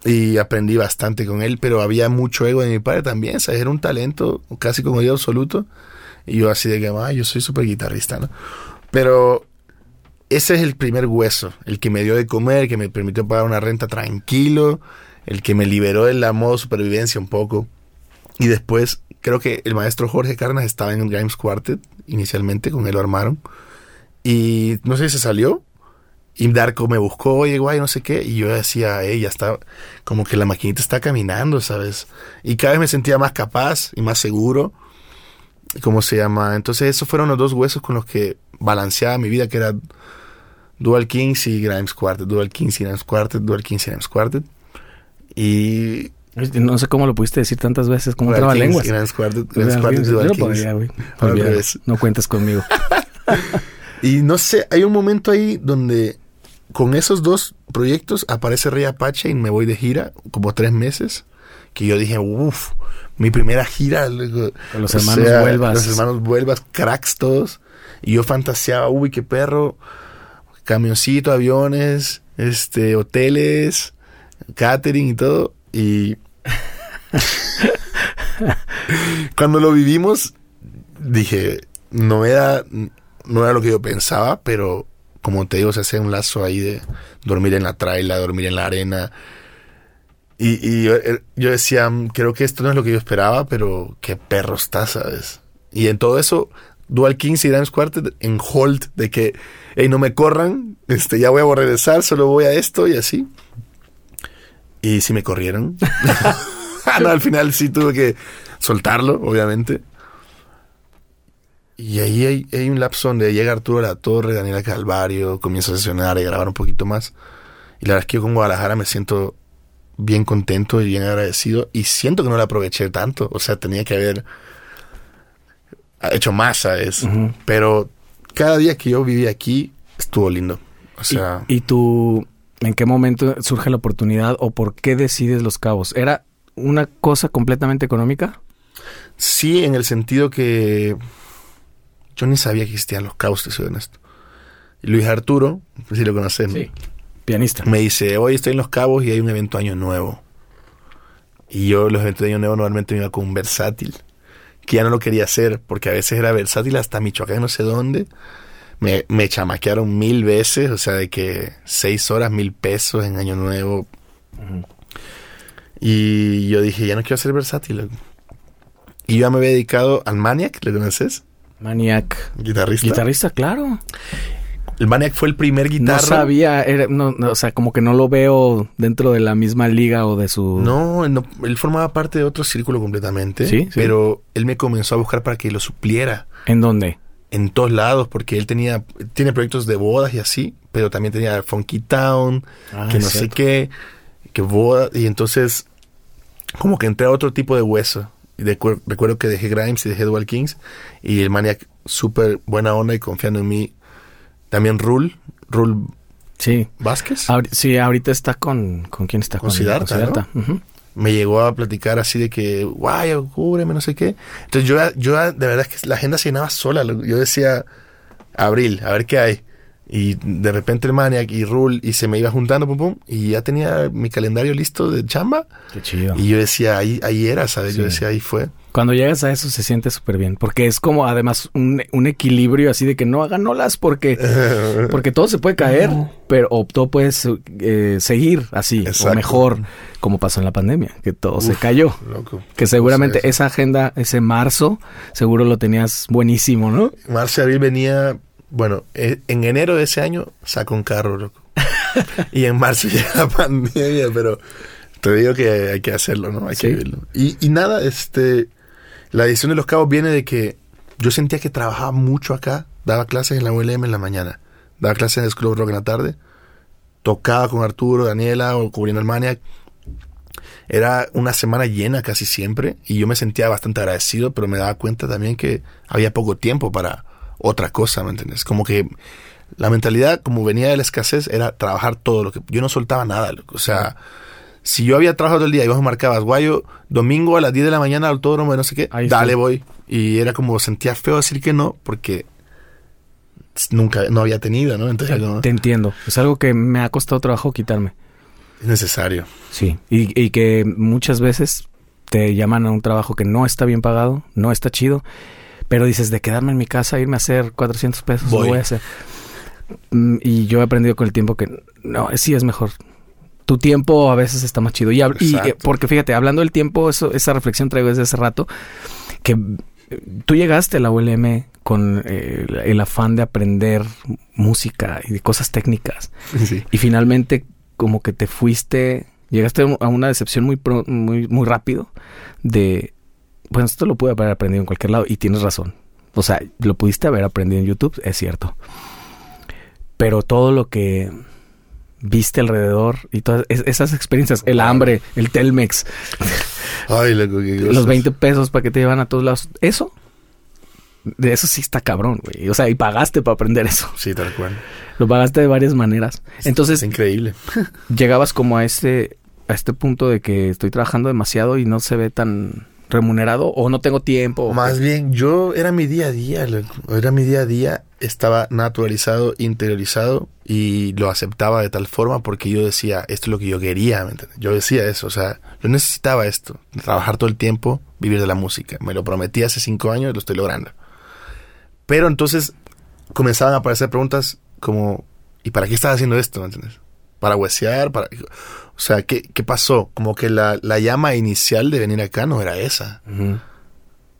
Y aprendí bastante con él, pero había mucho ego de mi padre también. ¿sabes? Era un talento casi como yo absoluto. Y yo así de que, "Ah, yo soy súper guitarrista, ¿no? Pero ese es el primer hueso, el que me dio de comer, el que me permitió pagar una renta tranquilo, el que me liberó del modo supervivencia un poco. Y después, creo que el maestro Jorge Carnas estaba en el Grimes Quartet, inicialmente, con él lo armaron. Y no sé si se salió. Y Darko me buscó, oye, guay, no sé qué. Y yo decía, ey, ya está, como que la maquinita está caminando, ¿sabes? Y cada vez me sentía más capaz y más seguro. ¿Cómo se llama? Entonces, esos fueron los dos huesos con los que balanceaba mi vida, que era Dual Kings y Grimes Quartet, Dual Kings y Grimes Quartet, Dual Kings y Grimes Quartet. Y No sé cómo lo pudiste decir tantas veces, como traba lenguas. Grimes Quartet, Grimes Quartet y Yo Kings. podría, güey. No cuentas conmigo. Y no sé, hay un momento ahí donde con esos dos proyectos aparece Rey Apache y me voy de gira como tres meses. Que yo dije, uff, mi primera gira. Con los hermanos sea, Vuelvas. Los hermanos Vuelvas, cracks todos. Y yo fantaseaba, uy, qué perro. Camioncito, aviones, este, hoteles, catering y todo. Y cuando lo vivimos, dije, no era, no era lo que yo pensaba, pero como te digo, se hace un lazo ahí de dormir en la traila, dormir en la arena. Y, yo, eh, yo decía, "Mm, creo que esto no es lo que yo esperaba, pero qué perro está, ¿sabes? Y en todo eso, Dual Kings y Grimes Quartet en hold de que, hey, no me corran, este, ya voy a regresar, solo voy a esto y así. Y sí me corrieron. no, al final sí tuve que soltarlo, obviamente. Y ahí hay, un lapso donde llega Arturo La Torre, Daniela Calvario, comienzo a sesionar y a grabar un poquito más. Y la verdad es que yo con Guadalajara me siento bien contento y bien agradecido y siento que no la aproveché tanto. O sea, tenía que haber hecho ¿sabes? Ujú. Pero cada día que yo viví aquí estuvo lindo. O sea, ¿Y, y tú, en qué momento surge la oportunidad o por qué decides Los Cabos? ¿Era una cosa completamente económica? sí en el sentido que yo ni sabía que existían los caos, te soy honesto. Luis Arturo, si lo conoces, ¿no? Pianista. me dice, hoy estoy en Los Cabos y hay un evento año nuevo. Y yo los eventos de año nuevo normalmente me iba con un versátil, que ya no lo quería hacer, porque a veces era versátil hasta Michoacán, no sé dónde. Me, me chamaquearon mil veces, o sea, de que seis horas, mil pesos en año nuevo. Y yo dije, ya no quiero ser versátil. loco". Y yo ya me había dedicado al Maniac, ¿lo conoces? Maniac. Guitarrista. Guitarrista, claro. El Maniac fue el primer guitarra. No sabía, era- no, no, o sea, como que no lo veo dentro de la misma liga o de su... No, él no- él formaba parte de otro círculo completamente. Sí, sí. Pero él me comenzó a buscar para que lo supliera ¿En dónde? en todos lados, porque él tenía, tiene proyectos de bodas y así, pero también tenía Funky Town, Ah, que no sé qué, que boda, y entonces como que entré a otro tipo de hueso. Y de recuerdo que dejé Grimes y dejé Dual Kings, y el Maniac súper buena onda y confiando en mí. También Rule, Rule Sí. Vázquez. Sí, ahorita está con... ¿Con quién está? Con Siddhartha, Ujú. me llegó a platicar así de que, guay, cúbreme, no sé qué. Entonces yo, yo de verdad es que la agenda se llenaba sola. Yo decía, abril, a ver qué hay. Y de repente el Maniac y Rule y se me iba juntando, pum, pum, y ya tenía mi calendario listo de chamba. Qué chido. Y yo decía, ahí, ahí era, ¿sabes? Yo decía, ahí fue. Cuando llegas a eso se siente súper bien, porque es como además un, un equilibrio así de que no hagan olas porque, porque todo se puede caer, pero o todo puede eh, seguir así, Exacto. o mejor, como pasó en la pandemia, que todo se cayó. Loco. Que seguramente esa agenda, ese marzo, seguro lo tenías buenísimo, ¿no? Marzo y abril venía, bueno, eh, en enero de ese año sacó un carro, loco. y en marzo llega la pandemia, pero te digo que hay que hacerlo, ¿no? Hay Sí. que vivirlo. Y, y nada, este, la edición de Los Cabos viene de que yo sentía que trabajaba mucho acá, daba clases en la ULM en la mañana, daba clases en el of Rock en la tarde, tocaba con Arturo, Daniela o cubriendo el Maniac. Era una semana llena casi siempre y yo me sentía bastante agradecido, pero me daba cuenta también que había poco tiempo para otra cosa, ¿me entiendes? Como que la mentalidad, como venía de la escasez, era trabajar todo lo que... Yo no soltaba nada, loco. o sea... Si yo había trabajado todo el día y vos me marcabas, guayo, domingo a las 10 de la mañana al autódromo de no sé qué, Ahí dale, voy. Y era como, sentía feo decir que no, porque nunca, no había tenido, ¿no? Entonces, como, Te entiendo. Es algo que me ha costado trabajo quitarme. es necesario. Sí. Y, y que muchas veces te llaman a un trabajo que no está bien pagado, no está chido, pero dices, de quedarme en mi casa, irme a hacer 400 pesos, Voy. lo voy a hacer. Mm, Y yo he aprendido con el tiempo que no, sí es mejor. Tu tiempo a veces está más chido. Y, eh, porque fíjate, hablando del tiempo, eso, esa reflexión traigo desde hace rato, que eh, tú llegaste a la ULM con eh, el- el afán de aprender música y de cosas técnicas. Sí. Y finalmente, como que te fuiste, llegaste a una decepción muy, pro- muy, muy rápido de, bueno, esto lo pude haber aprendido en cualquier lado y tienes razón. O sea, lo pudiste haber aprendido en YouTube, es cierto. Pero todo lo que viste alrededor y todas es- esas experiencias, el hambre, el Telmex, Ay, loco, los cosas. 20 pesos para que te llevan a todos lados, eso, de eso sí está cabrón, güey. O sea, y pagaste para aprender eso. Sí, tal cual. Lo pagaste de varias maneras. Entonces, es increíble. llegabas como a este a este punto de que estoy trabajando demasiado y no se ve tan remunerado o no tengo tiempo. o Más bien, yo era mi día a día, era mi día a día, estaba naturalizado, interiorizado y lo aceptaba de tal forma porque yo decía, esto es lo que yo quería, ¿me entiendes? Yo decía eso, o sea, yo necesitaba esto, trabajar todo el tiempo, vivir de la música. Me lo prometí hace cinco años y lo estoy logrando. Pero entonces comenzaban a aparecer preguntas como, ¿y para qué estás haciendo esto? ¿Me entiendes? ¿Para huesear? Para... O sea, ¿qué, qué pasó? Como que la, la llama inicial de venir acá no era esa.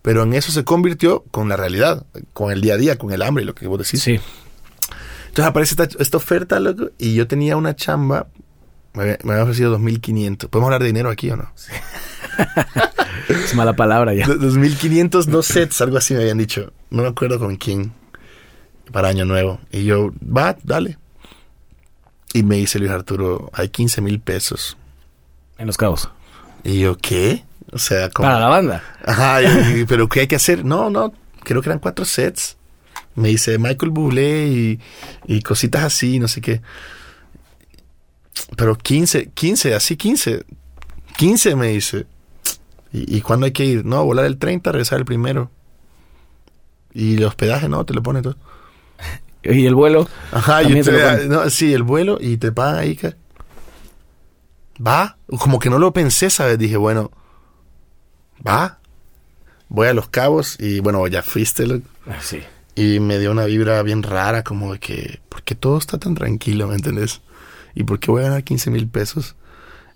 Pero en eso se convirtió con la realidad, con el día a día, con el hambre y lo que vos decís. Sí. Entonces aparece esta, esta oferta, loco, y yo tenía una chamba, me, había- me habían ofrecido 2.500. ¿Podemos hablar de dinero aquí o no? Es mala palabra ya. Do- 2.500, dos sets, algo así me habían dicho. No me acuerdo con quién, para Año Nuevo. Y yo, va, dale. Y me dice Luis Arturo, hay 15 mil pesos. En Los Cabos. Y yo, ¿qué? O sea, como... Para la banda. Ajá, y- pero ¿qué hay que hacer? No, no, creo que eran cuatro sets. Me dice Michael Bublé y, y cositas así, no sé qué. Pero 15, 15, así 15. 15 me dice. ¿Y, y cuándo hay que ir? No, volar el 30, regresar el primero. Y el hospedaje, no, te lo pone todo. Y el vuelo. Ajá, y También te- no, sí, el vuelo y te pagan ahí. ca- Va, como que no lo pensé, ¿sabes? Dije, bueno, va. Voy a Los Cabos y bueno, ya fuiste. Sí. Y me dio una vibra bien rara, como de que, ¿por qué todo está tan tranquilo, me entendés? ¿Y por qué voy a ganar 15 mil pesos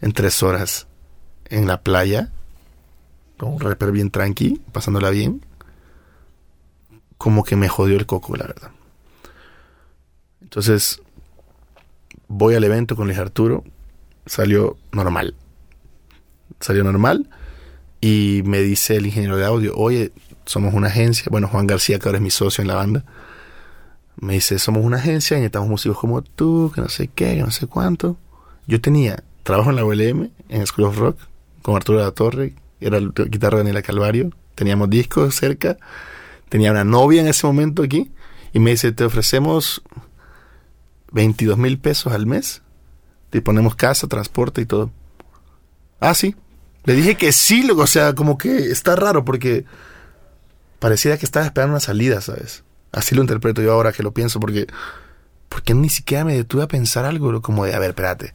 en tres horas en la playa? Con un rapper bien tranqui, pasándola bien. Como que me jodió el coco, la verdad. Entonces, voy al evento con Luis Arturo. Salió normal. Salió normal. Y me dice el ingeniero de audio, oye, somos una agencia. Bueno, Juan García, que ahora es mi socio en la banda. Me dice, somos una agencia y necesitamos músicos como tú, que no sé qué, que no sé cuánto. Yo tenía trabajo en la ULM, en School of Rock, con Arturo de la Torre, era el guitarra de Daniela Calvario. Teníamos discos cerca. Tenía una novia en ese momento aquí. Y me dice, te ofrecemos 22 mil pesos al mes. Te ponemos casa, transporte y todo. Ah, sí. Le dije que sí, loco. O sea, como que está raro porque pareciera que estaba esperando una salida, ¿sabes? Así lo interpreto yo ahora que lo pienso porque... Porque ni siquiera me detuve a pensar algo como de, a ver, espérate.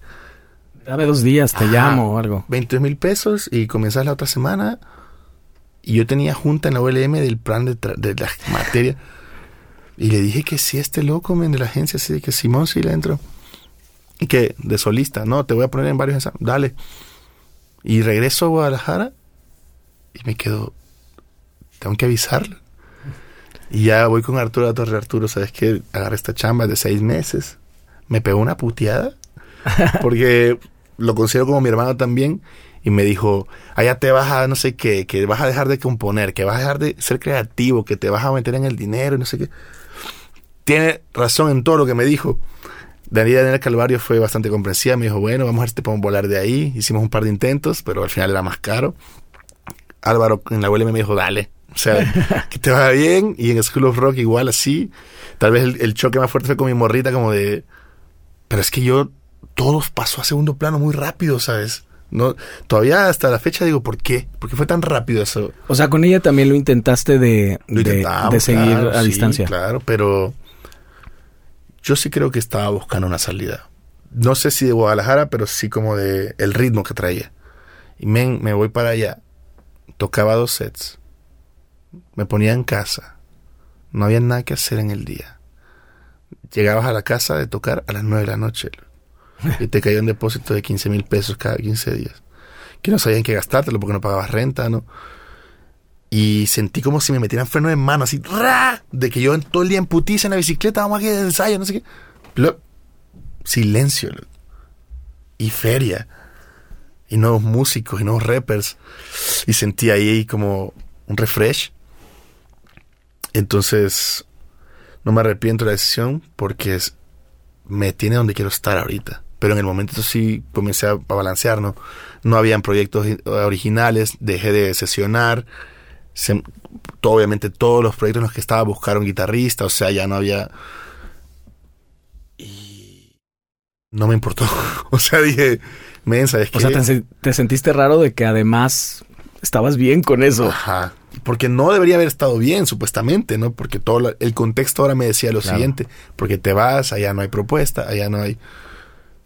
Dame dos días, te Ajá. llamo o algo. 22 mil pesos y comenzás la otra semana. Y yo tenía junta en la OLM del plan de, de la materia. Y le dije que sí, este loco, men, de la agencia, así que Simón sí le entro. Y que de solista, no, te voy a poner en varios exámenes. Dale. Y regreso a Guadalajara y me quedo. Tengo que avisarle. Y ya voy con Arturo a Torre Arturo, ¿sabes qué? Agarré esta chamba de seis meses. Me pegó una puteada. Porque lo considero como mi hermano también. Y me dijo, allá te vas a no sé qué, que vas a dejar de componer, que vas a dejar de ser creativo, que te vas a meter en el dinero y no sé qué. Tiene razón en todo lo que me dijo. Daniela Daniela Calvario fue bastante comprensiva. Me dijo, bueno, vamos a ver si te podemos volar de ahí. Hicimos un par de intentos, pero al final era más caro. Álvaro en la ULM me dijo, dale. O sea, que te vaya bien. Y en School of Rock igual así. Tal vez el, el choque más fuerte fue con mi morrita como de... Pero es que yo... Todo pasó a segundo plano muy rápido, ¿sabes? No, todavía hasta la fecha digo, ¿por qué? ¿Por qué fue tan rápido eso? O sea, con ella también lo intentaste de, Lo de, de seguir claro, a sí, distancia. Claro, pero yo sí creo que estaba buscando una salida. No sé si de Guadalajara, pero sí como de el ritmo que traía. Y men, me voy para allá. Tocaba dos sets. Me ponía en casa. No había nada que hacer en el día. Llegabas a la casa de tocar a las 9 de la noche. Y te caía un depósito de 15 mil pesos cada 15 días. Que no sabían qué gastártelo porque no pagabas renta, ¿no? Y sentí como si me metieran freno en mano, así, ¡ra! de que yo todo el día en putiza en la bicicleta, vamos aquí de ensayo, no sé qué. Silencio. Y feria. Y nuevos músicos y nuevos rappers. Y sentí ahí como un refresh. Entonces, no me arrepiento de la decisión porque me tiene donde quiero estar ahorita. Pero en el momento sí comencé a, a balancear, ¿no? No habían proyectos i- originales, dejé de sesionar. Se- todo- obviamente todos los proyectos en los que estaba buscaron guitarrista, o sea, ya no había... Y no me importó. o sea, dije, men, ¿sabes qué? O sea, te, se- te sentiste raro de que además estabas bien con eso. Ajá. Porque no debería haber estado bien, supuestamente, ¿no? Porque todo la- el contexto ahora me decía lo Claro. siguiente. Porque te vas, allá no hay propuesta, allá no hay...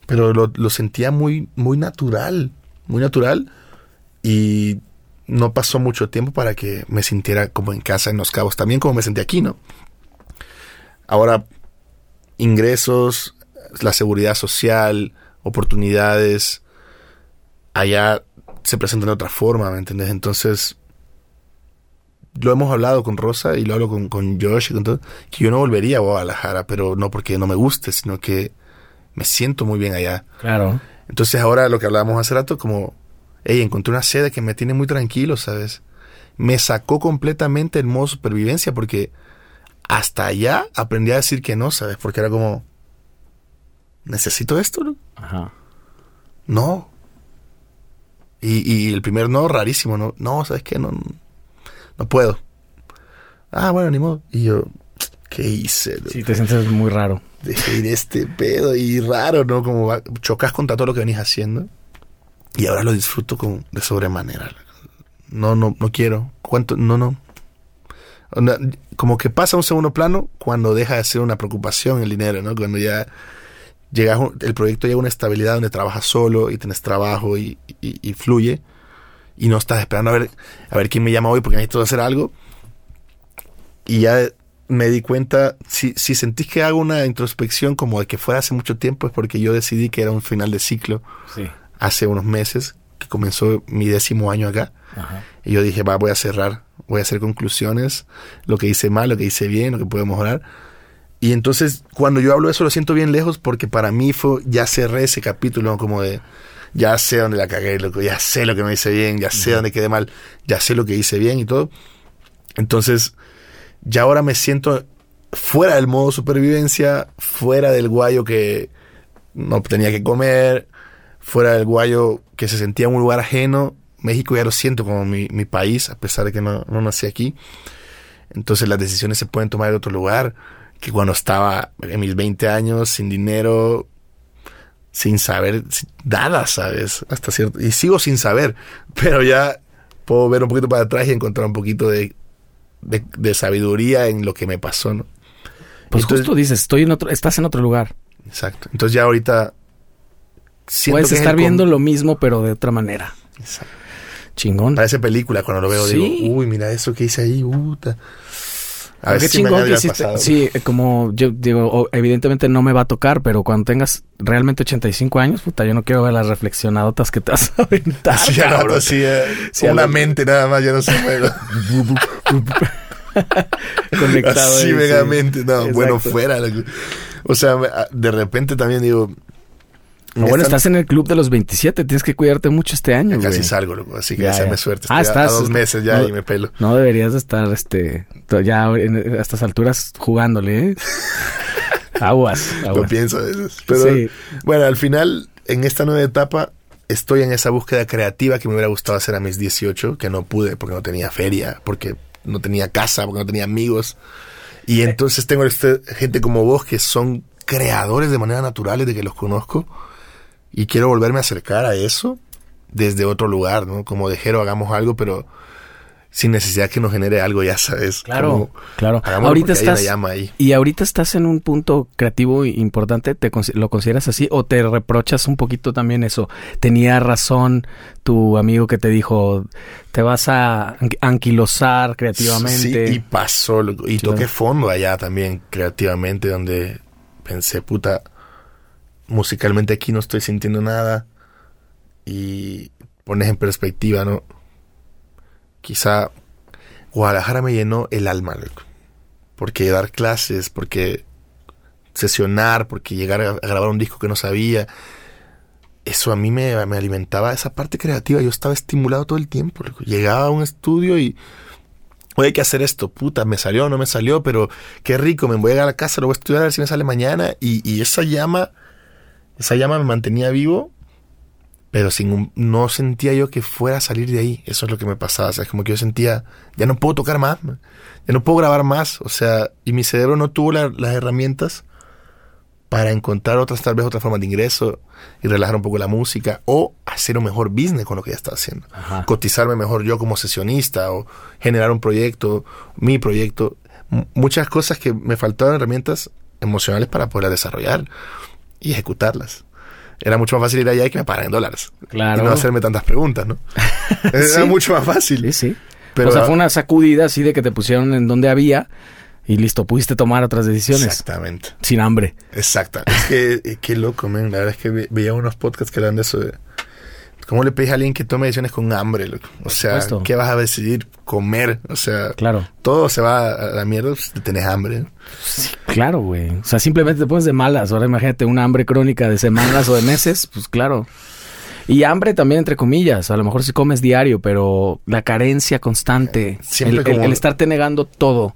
Pero lo, lo sentía muy, muy natural, muy natural. Y no pasó mucho tiempo para que me sintiera como en casa en Los Cabos, también como me sentí aquí, ¿no? Ahora, ingresos, la seguridad social, oportunidades, allá se presentan de otra forma, ¿me entiendes? Entonces, lo hemos hablado con Rosa y lo hablo con, con Josh y con todo, que yo no volvería a Guadalajara, pero no porque no me guste, sino que me siento muy bien allá. Claro. Entonces ahora lo que hablábamos hace rato, como, hey, encontré una sede que me tiene muy tranquilo, ¿sabes? Me sacó completamente el modo supervivencia porque hasta allá aprendí a decir que no, ¿sabes? Porque era como, ¿necesito esto? no? Ajá. No. Y, y el primer no, rarísimo, ¿no? No, ¿sabes qué? No, no puedo. Ah, bueno, ni modo. Y yo, ¿qué hice? Sí, te sientes muy raro. Ir este pedo y raro, ¿no? Como chocas contra todo lo que venís haciendo. Y ahora lo disfruto con, de sobremanera. No, no, no quiero. ¿Cuánto? No, no. Como que pasa a un segundo plano cuando deja de ser una preocupación el dinero, ¿no? Cuando ya llegas, el proyecto llega a una estabilidad donde trabajas solo y tienes trabajo y- y fluye. Y no estás esperando a ver, a ver quién me llama hoy porque necesito hacer algo. Y ya me di cuenta, si, si sentís que hago una introspección como de que fue hace mucho tiempo, es porque yo decidí que era un final de ciclo Sí. Hace unos meses, que comenzó mi décimo año acá. Ajá. Y yo dije, va, voy a cerrar, voy a hacer conclusiones, lo que hice mal, lo que hice bien, lo que puedo mejorar. Y entonces, cuando yo hablo de eso, lo siento bien lejos porque para mí fue, ya cerré ese capítulo como de, ya sé dónde la cagué, loco, ya sé lo que me hice bien, ya sé dónde quedé mal, ya sé lo que hice bien y todo. Entonces, ya ahora me siento fuera del modo supervivencia, fuera del guayo que no tenía que comer, fuera del guayo que se sentía en un lugar ajeno. México ya lo siento como mi, mi país, a pesar de que no, no nací aquí. Entonces las decisiones se pueden tomar en otro lugar, que cuando estaba en mis 20 años, sin dinero, sin saber nada, ¿sabes? Hasta cierto... Y sigo sin saber, pero ya puedo ver un poquito para atrás y encontrar un poquito de, de, de sabiduría en lo que me pasó, ¿no? Pues Entonces- justo dices, estoy en otro, estás en otro lugar. Exacto. Entonces ya ahorita... Puedes que estar viendo lo mismo, pero de otra manera. Exacto. Chingón. Parece película cuando lo veo, Sí. digo, uy, mira eso que hice ahí, puta. A ver qué si chingón que hiciste. pasado. Sí, eh, como yo digo, evidentemente no me va a tocar, pero cuando tengas realmente 85 años, puta, yo no quiero ver las reflexionadotas que te vas a aventar. Sí, cabrón. así, eh, Sí, una mente nada más, ya no se puede. Conectado así ahí, sí. megamente, no, bueno, fuera. O sea, ah, de repente también digo... No, bueno, estás en el club de los 27, tienes que cuidarte mucho este año, Casi güey. salgo, loco, así que deseame suerte. Ah, Estoy estás- a dos meses ya no- y me pelo. No deberías de estar, este, ya en- a estas alturas jugándole, ¿eh? Aguas, Lo aguas. pienso a veces. Pero Sí. bueno, al final, en esta nueva etapa, estoy en esa búsqueda creativa que me hubiera gustado hacer a mis 18, que no pude porque no tenía feria, porque no tenía casa, porque no tenía amigos. Y entonces tengo este- gente como vos que son creadores de manera natural desde que los conozco. Y quiero volverme a acercar a eso desde otro lugar, ¿no? Como de Jero, hagamos algo, pero sin necesidad que nos genere algo, ya sabes. Claro, claro. Ahorita porque hay una estás llama ahí. y ahorita estás en un punto creativo importante, ¿te lo consideras así o te reprochas un poquito también eso? Tenía razón tu amigo que te dijo, te vas a anqui- anquilosar creativamente. Sí, y pasó. Y toqué fondo allá también, creativamente, donde pensé, puta, musicalmente aquí no estoy sintiendo nada. Y pones en perspectiva, ¿no? Quizá Guadalajara me llenó el alma, loco. Porque dar clases, porque sesionar, porque llegar a, grabar un disco que no sabía. Eso a mí me, me alimentaba esa parte creativa. Yo estaba estimulado todo el tiempo. Llegaba a un estudio y Oye, hay que hacer esto, puta, me salió no me salió, pero qué rico, me voy a llegar a la casa, lo voy a estudiar a ver si me sale mañana. Y, y esa llama, esa llama me mantenía vivo, pero sin no sentía yo que fuera a salir de ahí. Eso es lo que me pasaba. O sea, es como que yo sentía, ya no puedo tocar más, ya no puedo grabar más. O sea, y mi cerebro no tuvo la- las herramientas para encontrar otras, tal vez otras formas de ingreso y relajar un poco la música o hacer un mejor business con lo que ya estaba haciendo Ajá. cotizarme mejor yo como sesionista o generar un proyecto, mi proyecto. M- muchas cosas que me faltaban herramientas emocionales para poder desarrollar y ejecutarlas. Era mucho más fácil ir allá y que me pagaran en dólares. Claro. Y no hacerme tantas preguntas, ¿no? Era Sí. mucho más fácil. Sí, sí. Pero o sea, fue una sacudida así de que te pusieron en donde había y listo, pudiste tomar otras decisiones Exactamente. sin hambre. Exacta. Es que, eh, qué loco, man. La verdad es que ve- veía unos podcasts que hablan de eso. De, ¿Cómo le pedís a alguien que tome decisiones con hambre, loco? O sea, supuesto. ¿qué vas a decidir? Comer. O sea, Claro. todo se va a la mierda si tenés hambre. Sí, claro, güey. O sea, simplemente te pones de malas. Ahora imagínate una hambre crónica de semanas o de meses, pues claro. Y hambre también, entre comillas. A lo mejor si comes diario, pero la carencia constante. Siempre el, el- como- el estarte negando todo.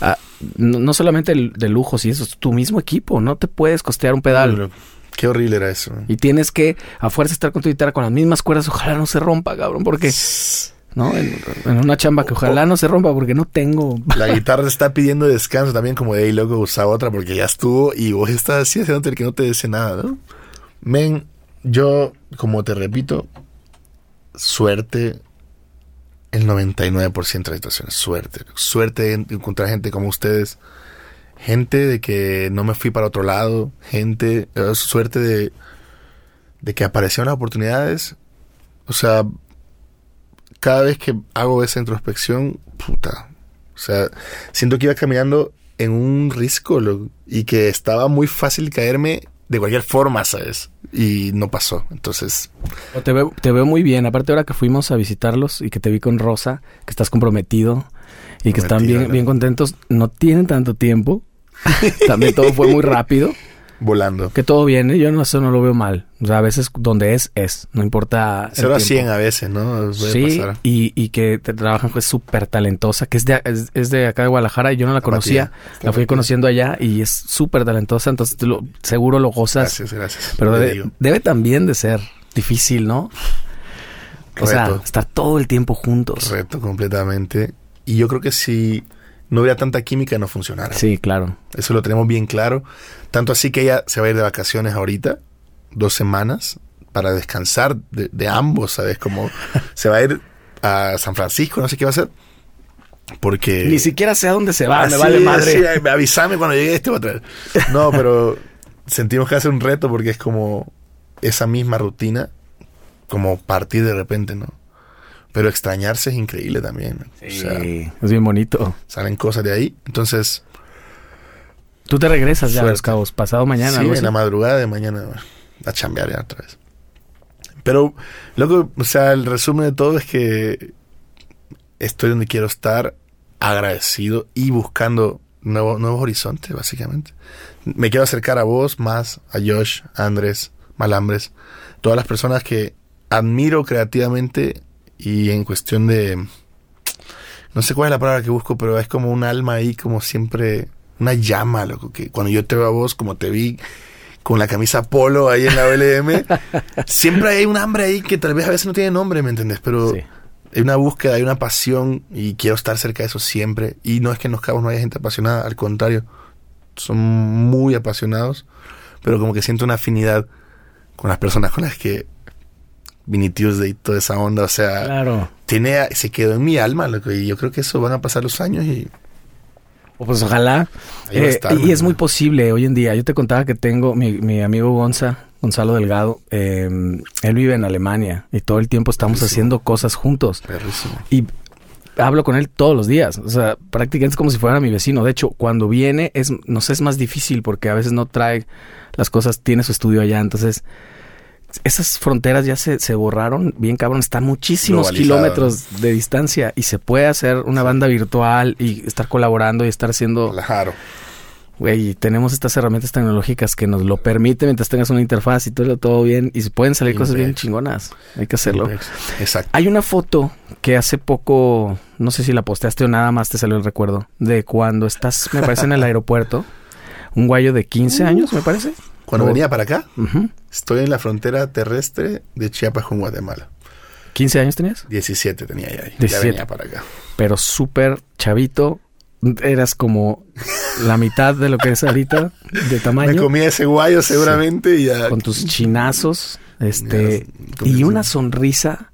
Ah, no, no solamente el de lujos y eso, es tu mismo equipo. No te puedes costear un pedal. Qué horrible era eso. Y tienes que a fuerza estar con tu guitarra con las mismas cuerdas, ojalá no se rompa, cabrón, porque ¿no? En, una chamba que ojalá no se rompa porque no tengo. La guitarra está pidiendo descanso también, como de ahí loco usa otra porque ya estuvo y vos estás así haciendo el que no te dice nada, ¿no? Men, yo, como te repito, suerte el 99% de las situaciones, suerte. Suerte de encontrar gente como ustedes, gente de que no me fui para otro lado, gente, eh, suerte de, de que aparecieron las oportunidades. O sea, cada vez que hago esa introspección, puta. O sea, siento que iba caminando en un risco y que estaba muy fácil caerme de cualquier forma, ¿sabes? Y no pasó. Entonces. Te veo, te veo muy bien. Aparte, ahora que fuimos a visitarlos y que te vi con Rosa, que estás comprometido y que están bien, bien contentos, no tienen tanto tiempo. También todo fue muy rápido volando. Que todo viene, yo no, eso no lo veo mal. O sea, a veces donde es, es. No importa. 0 a 100 a veces, ¿no? sí, Y, y que te trabajan pues súper talentosa, que es de, es, de acá de Guadalajara y yo no la conocía. La fui conociendo allá y es súper talentosa, entonces lo, seguro lo gozas. Gracias, gracias. Pero debe, también de ser difícil, ¿no? O sea, estar todo el tiempo juntos. Reto completamente. Y yo creo que si no hubiera tanta química, no funcionara. Sí, claro. Eso lo tenemos bien claro. Tanto así que ella se va a ir de vacaciones ahorita, dos semanas, para descansar de, ambos, ¿sabes? Como se va a ir a San Francisco, no sé qué va a hacer. Porque. Ni siquiera sé a dónde se va, me vale madre. avísame cuando llegue este otra No, pero sentimos que hace un reto porque es como esa misma rutina, como partir de repente, ¿no? Pero extrañarse es increíble también. Sí, es bien bonito. Salen cosas de ahí. Entonces, Tú te regresas ya a Los Cabos, pasado mañana. Sí, en la madrugada de mañana a chambear ya otra vez. Pero, loco, o sea, el resumen de todo es que estoy donde quiero estar, agradecido y buscando nuevos horizontes, básicamente. Me quiero acercar a vos más, a Josh, a Andrés, Malambres, todas las personas que admiro creativamente y en cuestión de... No sé cuál es la palabra que busco, pero es como un alma ahí, como siempre una llama, loco, que cuando yo te veo a vos, como te vi con la camisa polo ahí en la OLM, siempre hay un hambre ahí que tal vez a veces no tiene nombre, ¿me entiendes? Pero hay una búsqueda, hay una pasión y quiero estar cerca de eso siempre. Y no es que en los cabos no haya gente apasionada, al contrario, son muy apasionados, pero como que siento una afinidad con las personas con las que Vinny Tuesday y toda esa onda, o sea, tiene, se quedó en mi alma, loco, y yo creo que eso van a pasar los años y pues ojalá. Eh, y es muy posible hoy en día. Yo te contaba que tengo mi, mi amigo Gonza, Gonzalo Delgado. Eh, él vive en Alemania y todo el tiempo estamos haciendo cosas juntos. Y hablo con él todos los días. O sea, prácticamente es como si fuera mi vecino. De hecho, cuando viene, es, no sé, es más difícil porque a veces no trae las cosas, tiene su estudio allá. Entonces, esas fronteras ya se, se borraron bien cabrón, están muchísimos kilómetros de distancia y se puede hacer una banda virtual y estar colaborando y estar haciendo... Claro. Güey, tenemos estas herramientas tecnológicas que nos lo permiten mientras tengas una interfaz y todo, todo bien y se pueden salir cosas bien chingonas. Hay que hacerlo. Exacto. Hay una foto que hace poco, no sé si la posteaste o nada más te salió el recuerdo, de cuando estás, me parece, en el aeropuerto, un guayo de 15 años, me parece. Cuando venía para acá, estoy en la frontera terrestre de Chiapas con Guatemala. ¿15 años tenías? 17 tenía ya ahí. Ya venía para acá. Pero súper chavito. Eras como la mitad de lo que es ahorita de tamaño. Me comía ese guayo seguramente y ya. Con tus chinazos. Este. y una sonrisa.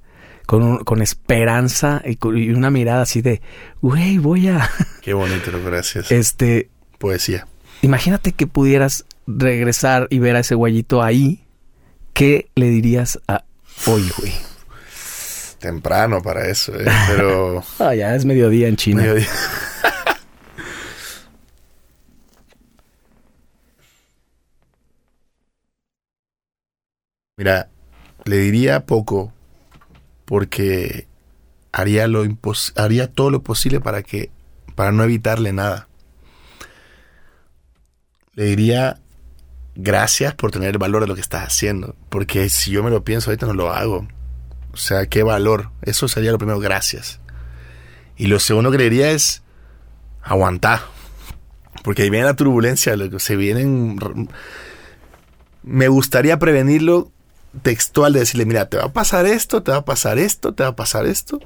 Con, con esperanza y, y, una mirada así de, güey, voy a... Qué bonito, gracias. Este... Poesía. Imagínate que pudieras regresar y ver a ese guayito ahí, ¿qué le dirías a hoy, güey? Temprano para eso, ¿eh? pero... ah, ya es mediodía en China. Mediodía. Mira, le diría poco porque haría lo haría todo lo posible para que para no evitarle nada. Le diría gracias por tener el valor de lo que estás haciendo. Porque si yo me lo pienso ahorita no lo hago. O sea, qué valor. Eso sería lo primero, gracias. Y lo segundo que le diría es aguantar. Porque ahí viene la turbulencia, lo que se vienen me gustaría prevenirlo textual de decirle, mira, te va a pasar esto, te va a pasar esto, te va a pasar esto,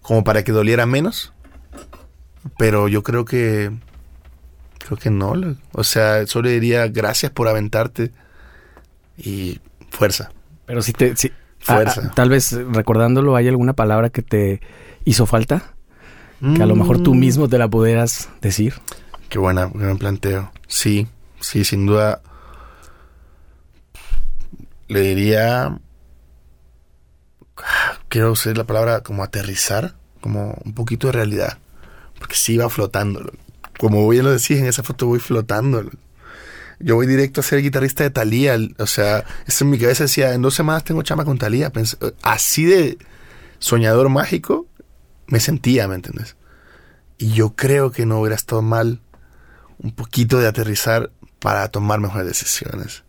como para que doliera menos. Pero yo creo que, creo que no. O sea, solo le diría gracias por aventarte y fuerza. Pero si te... Si, Fuerza. tal vez recordándolo, ¿hay alguna palabra que te hizo falta? Que a lo mejor tú Mm. mismo te la pudieras decir. Qué buena, qué buen planteo. Sí, sí, sin duda. Le diría. Quiero usar la palabra como aterrizar, como un poquito de realidad. Porque sí va flotando. Como bien lo decís en esa foto, voy flotando. Yo voy directo a ser guitarrista de Thalía. O sea, eso en mi cabeza decía, en dos semanas tengo chama con. Pensé- así de soñador mágico me sentía, ¿me entiendes? Y yo creo que no hubiera estado mal un poquito de aterrizar para tomar mejores decisiones.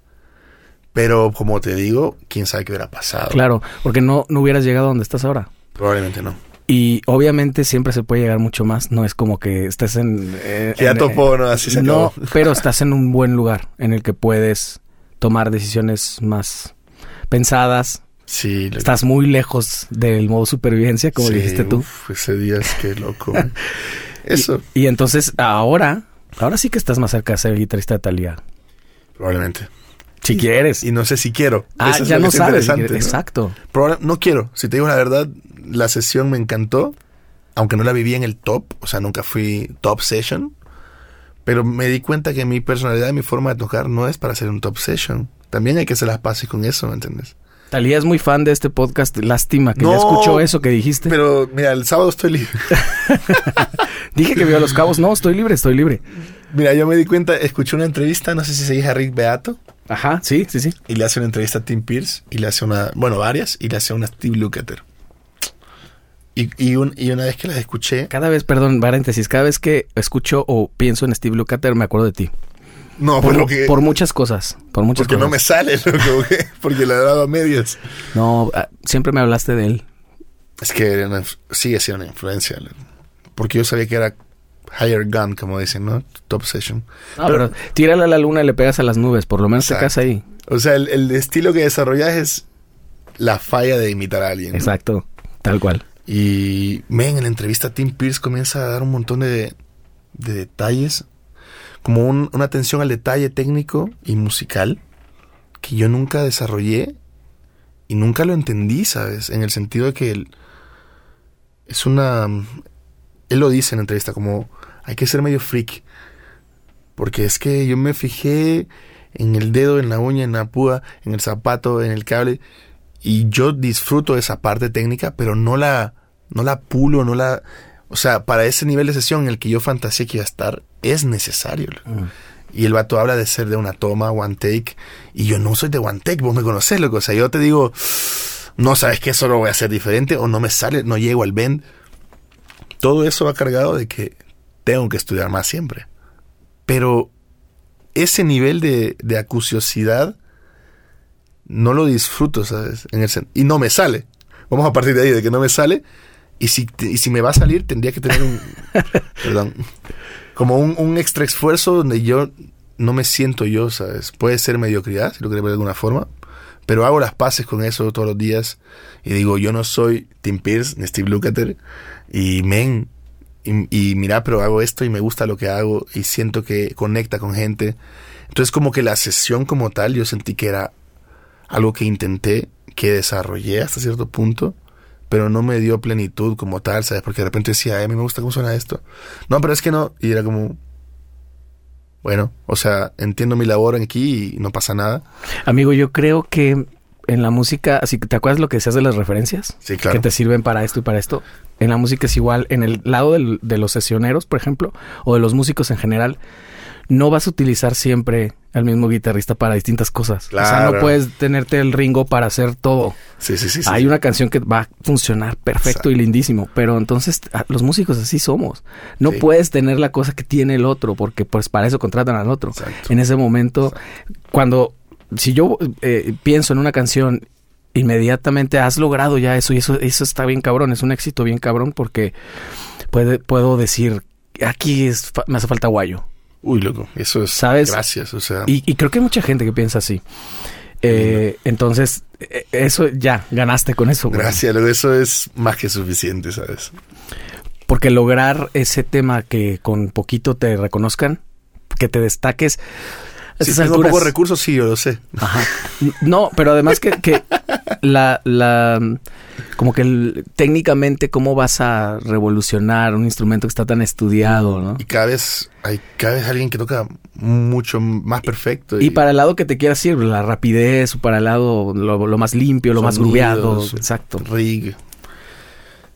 Pero como te digo, quién sabe qué hubiera pasado. Claro, porque no, no hubieras llegado a donde estás ahora. Probablemente no. Y obviamente siempre se puede llegar mucho más. No es como que estés en... eh, Que ya en- topó, ¿no? Así se no, acabó. pero estás en un buen lugar en el que puedes tomar decisiones más pensadas. Sí, Estás muy lejos del modo supervivencia, como sí, dijiste tú. uf, ese día es que loco. Eso, Y entonces ahora, ahora sí que estás más cerca de ser el guitarrista de Talía. probablemente. Si quieres. Y no sé si quiero. ah, Eso ya no es sabes. Exacto. Probable- no quiero. Si te digo la verdad, la sesión me encantó. Aunque no la viví en el top. O sea, nunca fui top session. Pero me di cuenta que mi personalidad y mi forma de tocar no es para hacer un top session. También hay que hacer las paces con eso, ¿me entiendes? Talía es muy fan de este podcast. Lástima que No, ya escuchó eso que dijiste. Pero mira, el sábado estoy libre. Dije que vio a los cabos. No, estoy libre, estoy libre. Mira, yo me di cuenta, escuché una entrevista, no sé si se dice a Rick Beato, Ajá, sí, sí, sí. y le hace una entrevista a Tim Pierce, y le hace una, bueno, varias, y le hace una a Steve Lukather. Y, y, un- y una vez que las escuché, Cada vez, perdón, paréntesis, cada vez que escucho o pienso en Steve Lukather me acuerdo de ti. no, Por, porque, por muchas cosas. Por muchas porque no me sale, loco, porque le he dado a medias. No, ah, siempre me hablaste de él. Es que era una sigue siendo una influencia, porque yo sabía que era higher gun, como dicen, ¿no? Top session. No, pero, tírale a la luna y le pegas a las nubes. Por lo menos te Exacto. quedas ahí. O sea, el, el estilo que desarrollas es la falla de imitar a alguien. ¿no? Exacto. Tal cual. Y, men, en la entrevista Tim Pierce comienza a dar un montón de, de detalles, como un- una atención al detalle técnico y musical que yo nunca desarrollé y nunca lo entendí, ¿sabes? En el sentido de que él, es una... Él lo dice en la entrevista como hay que ser medio freak. Porque es que yo me fijé en el dedo, en la uña, en la púa, en el zapato, en el cable. Y yo disfruto de esa parte técnica, pero no la, no la pulo, no la... O sea, para ese nivel de sesión en el que yo fantaseé que iba a estar, es necesario. loco. Y el vato habla de ser de una toma, one take. Y yo no soy de one take, vos me conocés, loco. O sea, yo te digo, no sabes que eso lo voy a hacer diferente o no me sale, no llego al bend. Todo eso va cargado de que tengo que estudiar más siempre. Pero ese nivel de, de acuciosidad no lo disfruto, ¿sabes? En el y no me sale. Vamos a partir de ahí, de que no me sale. Y si, y si me va a salir, tendría que tener un... perdón. Como un, un extra esfuerzo donde yo no me siento yo, ¿sabes? Puede ser mediocridad, si lo querés ver de alguna forma. Pero hago las paces con eso todos los días. Y digo, yo no soy Tim Pierce ni Steve Lukather. Y men, y, y mira, pero hago esto y me gusta lo que hago y siento que conecta con gente. Entonces como que la sesión como tal yo sentí que era algo que intenté, que desarrollé hasta cierto punto, pero no me dio plenitud como tal, ¿sabes? Porque de repente decía, "Ay, a mí me gusta cómo suena esto. No, pero es que no. Y era como, bueno, o sea, entiendo mi labor aquí y no pasa nada. Amigo, yo creo que en la música, así que te acuerdas lo que decías de las referencias Sí, claro. que te sirven para esto y para esto. En la música es igual, en el lado del- de los sesioneros, por ejemplo, o de los músicos en general, no vas a utilizar siempre al mismo guitarrista para distintas cosas. O sea, Claro. no puedes tenerte el Ringo para hacer todo. Sí, sí, sí. sí. Hay una canción que va a funcionar perfecto Exacto. y lindísimo, pero entonces ah, los músicos así somos. No Sí. puedes tener la cosa que tiene el otro, porque pues para eso contratan al otro. Exacto. En ese momento, cuando si yo eh, pienso en una canción, inmediatamente has logrado ya eso y eso, eso está bien cabrón, es un éxito bien cabrón porque puede, puedo decir, aquí es, me hace falta guayo. Uy, loco, eso es... ¿Sabes? Gracias, o sea... Y, y creo que hay mucha gente que piensa así. Eh, entonces, eh, eso ya, ganaste con eso. güey. Gracias, loco, eso es más que suficiente, ¿sabes? Porque lograr ese tema que con poquito te reconozcan, que te destaques. Si esas tengo pocos recursos, sí, yo lo sé. Ajá. No, pero además que, que la, la, como que el- técnicamente cómo vas a revolucionar un instrumento que está tan estudiado, ¿no? Y cada vez hay cada vez alguien que toca mucho más perfecto. Y para el lado que te quieras ir, la rapidez, o para el lado lo, lo más limpio, lo más grubeado, exacto. Rig.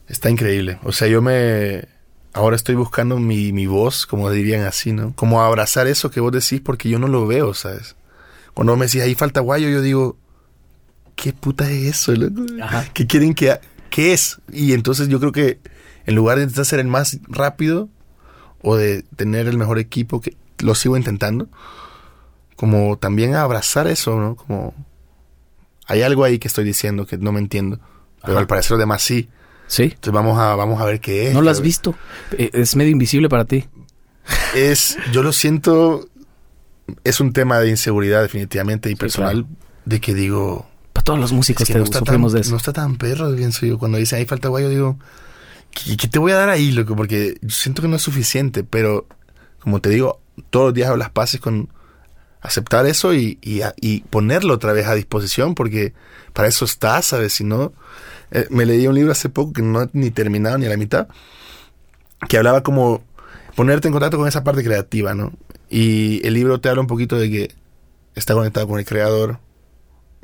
Está increíble. O sea, yo me... Ahora estoy buscando mi, mi voz, como dirían así, ¿no? Como abrazar eso que vos decís porque yo no lo veo, ¿sabes? Cuando me decís, ahí falta guayo, yo digo, ¿qué puta es eso? loco? ¿Qué quieren que... ha- ¿Qué es? Y entonces yo creo que en lugar de intentar ser el más rápido o de tener el mejor equipo, que lo sigo intentando, como también abrazar eso, ¿no? Como hay algo ahí que estoy diciendo que no me entiendo, pero Ajá. al parecer los demás sí. Sí. Entonces vamos a vamos a ver qué es. No lo has visto. Eh, Es medio invisible para ti. Es yo lo siento es un tema de inseguridad definitivamente y Sí, personal de que digo todos los músicos es que te no está, tan, sufrimos de eso. no está tan perro, pienso yo. Cuando dice ahí falta guayo, digo, ¿qué, qué te voy a dar ahí, loco? Porque siento que no es suficiente, pero como te digo, todos los días hago las paces con aceptar eso y, y, y ponerlo otra vez a disposición, porque para eso está, ¿sabes? Si no, eh, me leí un libro hace poco que no ni terminado ni a la mitad, que hablaba como ponerte en contacto con esa parte creativa, ¿no? Y el libro te habla un poquito de que está conectado con el creador,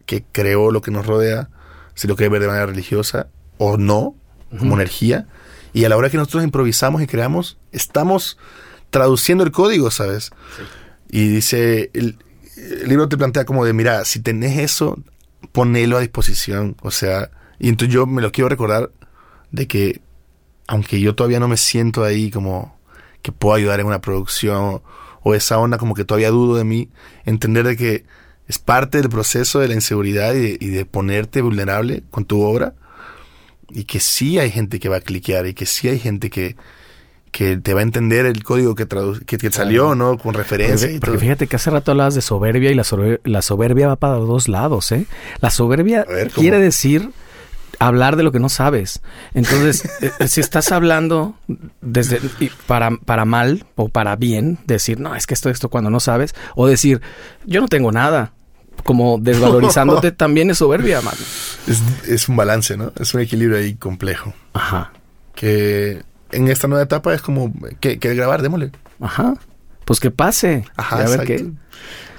que creó lo que nos rodea, si lo quieres ver de manera religiosa o no, como energía. Y a la hora que nosotros improvisamos y creamos, estamos traduciendo el código, ¿sabes? Y dice, el, el libro te plantea como de, mira, si tenés eso, ponelo a disposición. O sea, y entonces yo me lo quiero recordar de que, aunque yo todavía no me siento ahí como que puedo ayudar en una producción o esa onda como que todavía dudo de mí, entender de que es parte del proceso de la inseguridad y de, y de ponerte vulnerable con tu obra y que sí hay gente que va a cliquear y que sí hay gente que, que te va a entender el código que, que, que salió, ¿no? Con referencia Porque, y porque todo. fíjate que hace rato hablabas de soberbia y la, sober- la soberbia va para dos lados, ¿eh? La soberbia quiere decir hablar de lo que no sabes. Entonces, eh, si estás hablando desde para, para mal o para bien, decir, no, es que esto, esto cuando no sabes, o decir, yo no tengo nada, como desvalorizándote, también es soberbia, man. Es, es un balance, ¿no? Es un equilibrio ahí complejo. Ajá, Que en esta nueva etapa es como, que ¿quieres grabar? Démosle. ajá. Pues que pase. Ajá, a ver qué.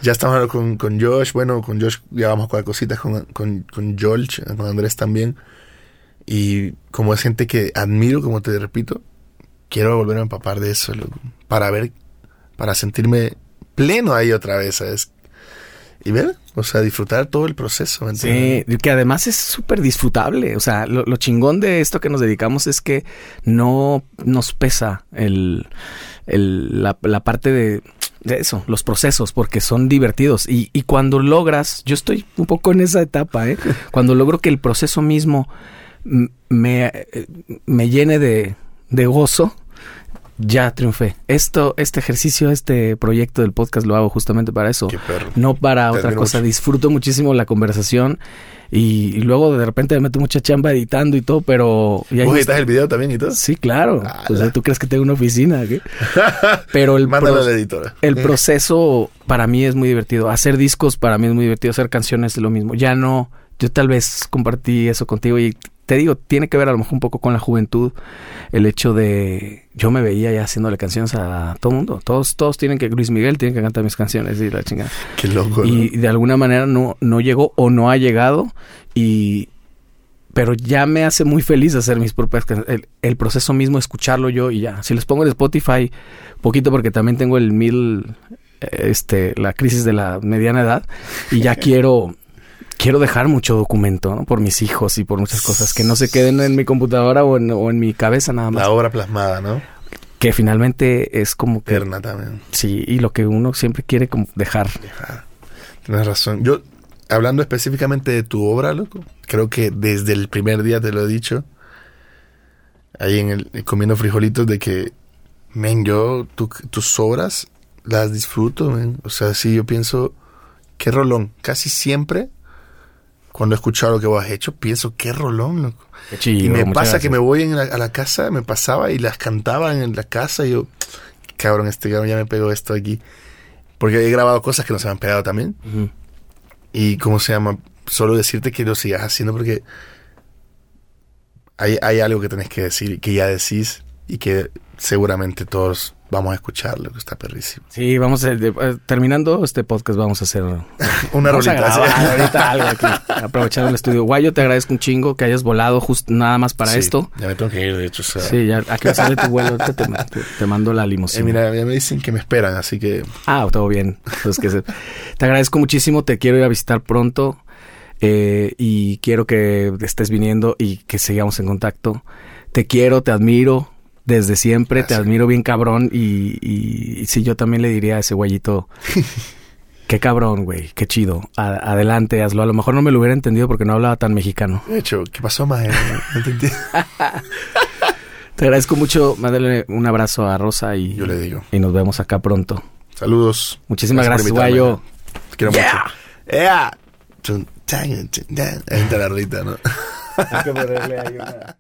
Ya estamos hablando con, con Josh. Bueno, con Josh ya vamos a jugar cositas con, con, con George, con Andrés también. Y como es gente que admiro, como te repito, quiero volver a empapar de eso, loco, para ver, para sentirme pleno ahí otra vez, ¿sabes? Y ver, o sea, disfrutar todo el proceso. Sí, que además es súper disfrutable. O sea, lo, lo chingón de esto que nos dedicamos es que no nos pesa el, el- la, la parte de, de eso, los procesos, porque son divertidos. Y, y cuando logras, yo estoy un poco en esa etapa, ¿eh? Cuando logro que el proceso mismo me, eh, me llene de, de gozo, ya triunfé. Esto, este ejercicio, este proyecto del podcast lo hago justamente para eso Qué perro. no para Te otra cosa. mucho. Disfruto muchísimo la conversación y, y luego de repente me meto mucha chamba editando y todo, pero... ¿Vos editas el video también y todo? Sí, claro. Ala. O sea, ¿tú crees que tengo una oficina? ¿qué? Pero el, Mándalo a pro- la editora. el proceso para mí es muy divertido. Hacer discos para mí es muy divertido. Hacer canciones es lo mismo. Ya no... Yo tal vez compartí eso contigo y te digo, tiene que ver a lo mejor un poco con la juventud. El hecho de... Yo me veía ya haciéndole canciones a todo mundo. Todos, todos tienen que... Luis Miguel tiene que cantar mis canciones y la chingada Qué loco. ¿no? y de alguna manera no, no llegó o no ha llegado y pero ya me hace muy feliz hacer mis propias can- el, el proceso mismo escucharlo yo y ya si les pongo en Spotify poquito porque también tengo el mil eh, este la crisis de la mediana edad y ya quiero quiero dejar mucho documento ¿no? por mis hijos y por muchas cosas que no se queden en mi computadora o en, o en mi cabeza nada más La obra plasmada, ¿no? que finalmente es como que Eterna también. sí y lo que uno siempre quiere como dejar Dejar. Tienes razón. Yo, hablando específicamente de tu obra, loco, creo que desde el primer día te lo he dicho, ahí en el comiendo frijolitos, de que, men, yo, tu- tus obras las disfruto, man. O sea, sí, yo pienso, qué rolón. Casi siempre, cuando he escuchado lo que vos has hecho, pienso, qué rolón, loco. Qué chido, Y me pasa gracias. que me voy en la- a la casa, me pasaba y las cantaban en la casa y yo, cabrón, este cabrón ya me pegó esto aquí. Porque he grabado cosas que no se me han pegado también. Ujú. Y cómo se llama, solo decirte que lo sigas haciendo porque hay, hay algo que tenés que decir, que ya decís y que seguramente todos vamos a escucharlo, que está perrísimo. Sí, vamos a, de- eh, terminando este podcast vamos a hacer Una vamos a rolita. grabar así. ahorita algo aquí, aprovechando el estudio. Guayo, te agradezco un chingo que hayas volado justo nada más para Sí, esto. Ya me tengo que ir, de hecho. o sea, Sí, ya aquí salir tu vuelo, ahorita te, te- te mando la eh, limusina. mira, ya me dicen que me esperan, así que Ah, todo bien. Pues que se- te agradezco muchísimo, te quiero ir a visitar pronto eh, y quiero que estés viniendo y que sigamos en contacto. Te quiero, te admiro desde siempre, te admiro bien cabrón y, y, y sí, yo también le diría a ese guayito, qué cabrón, güey, qué chido. A- adelante, hazlo. A lo mejor no me lo hubiera entendido porque no hablaba tan mexicano. de hecho, ¿qué pasó más? No entendí. Te agradezco mucho, mándale un abrazo a Rosa y, Yo le digo. y nos vemos acá pronto. Saludos. Muchísimas gracias, guayo. Te quiero Yeah. mucho. Está la rita, ¿no? Hay que ponerle ahí una-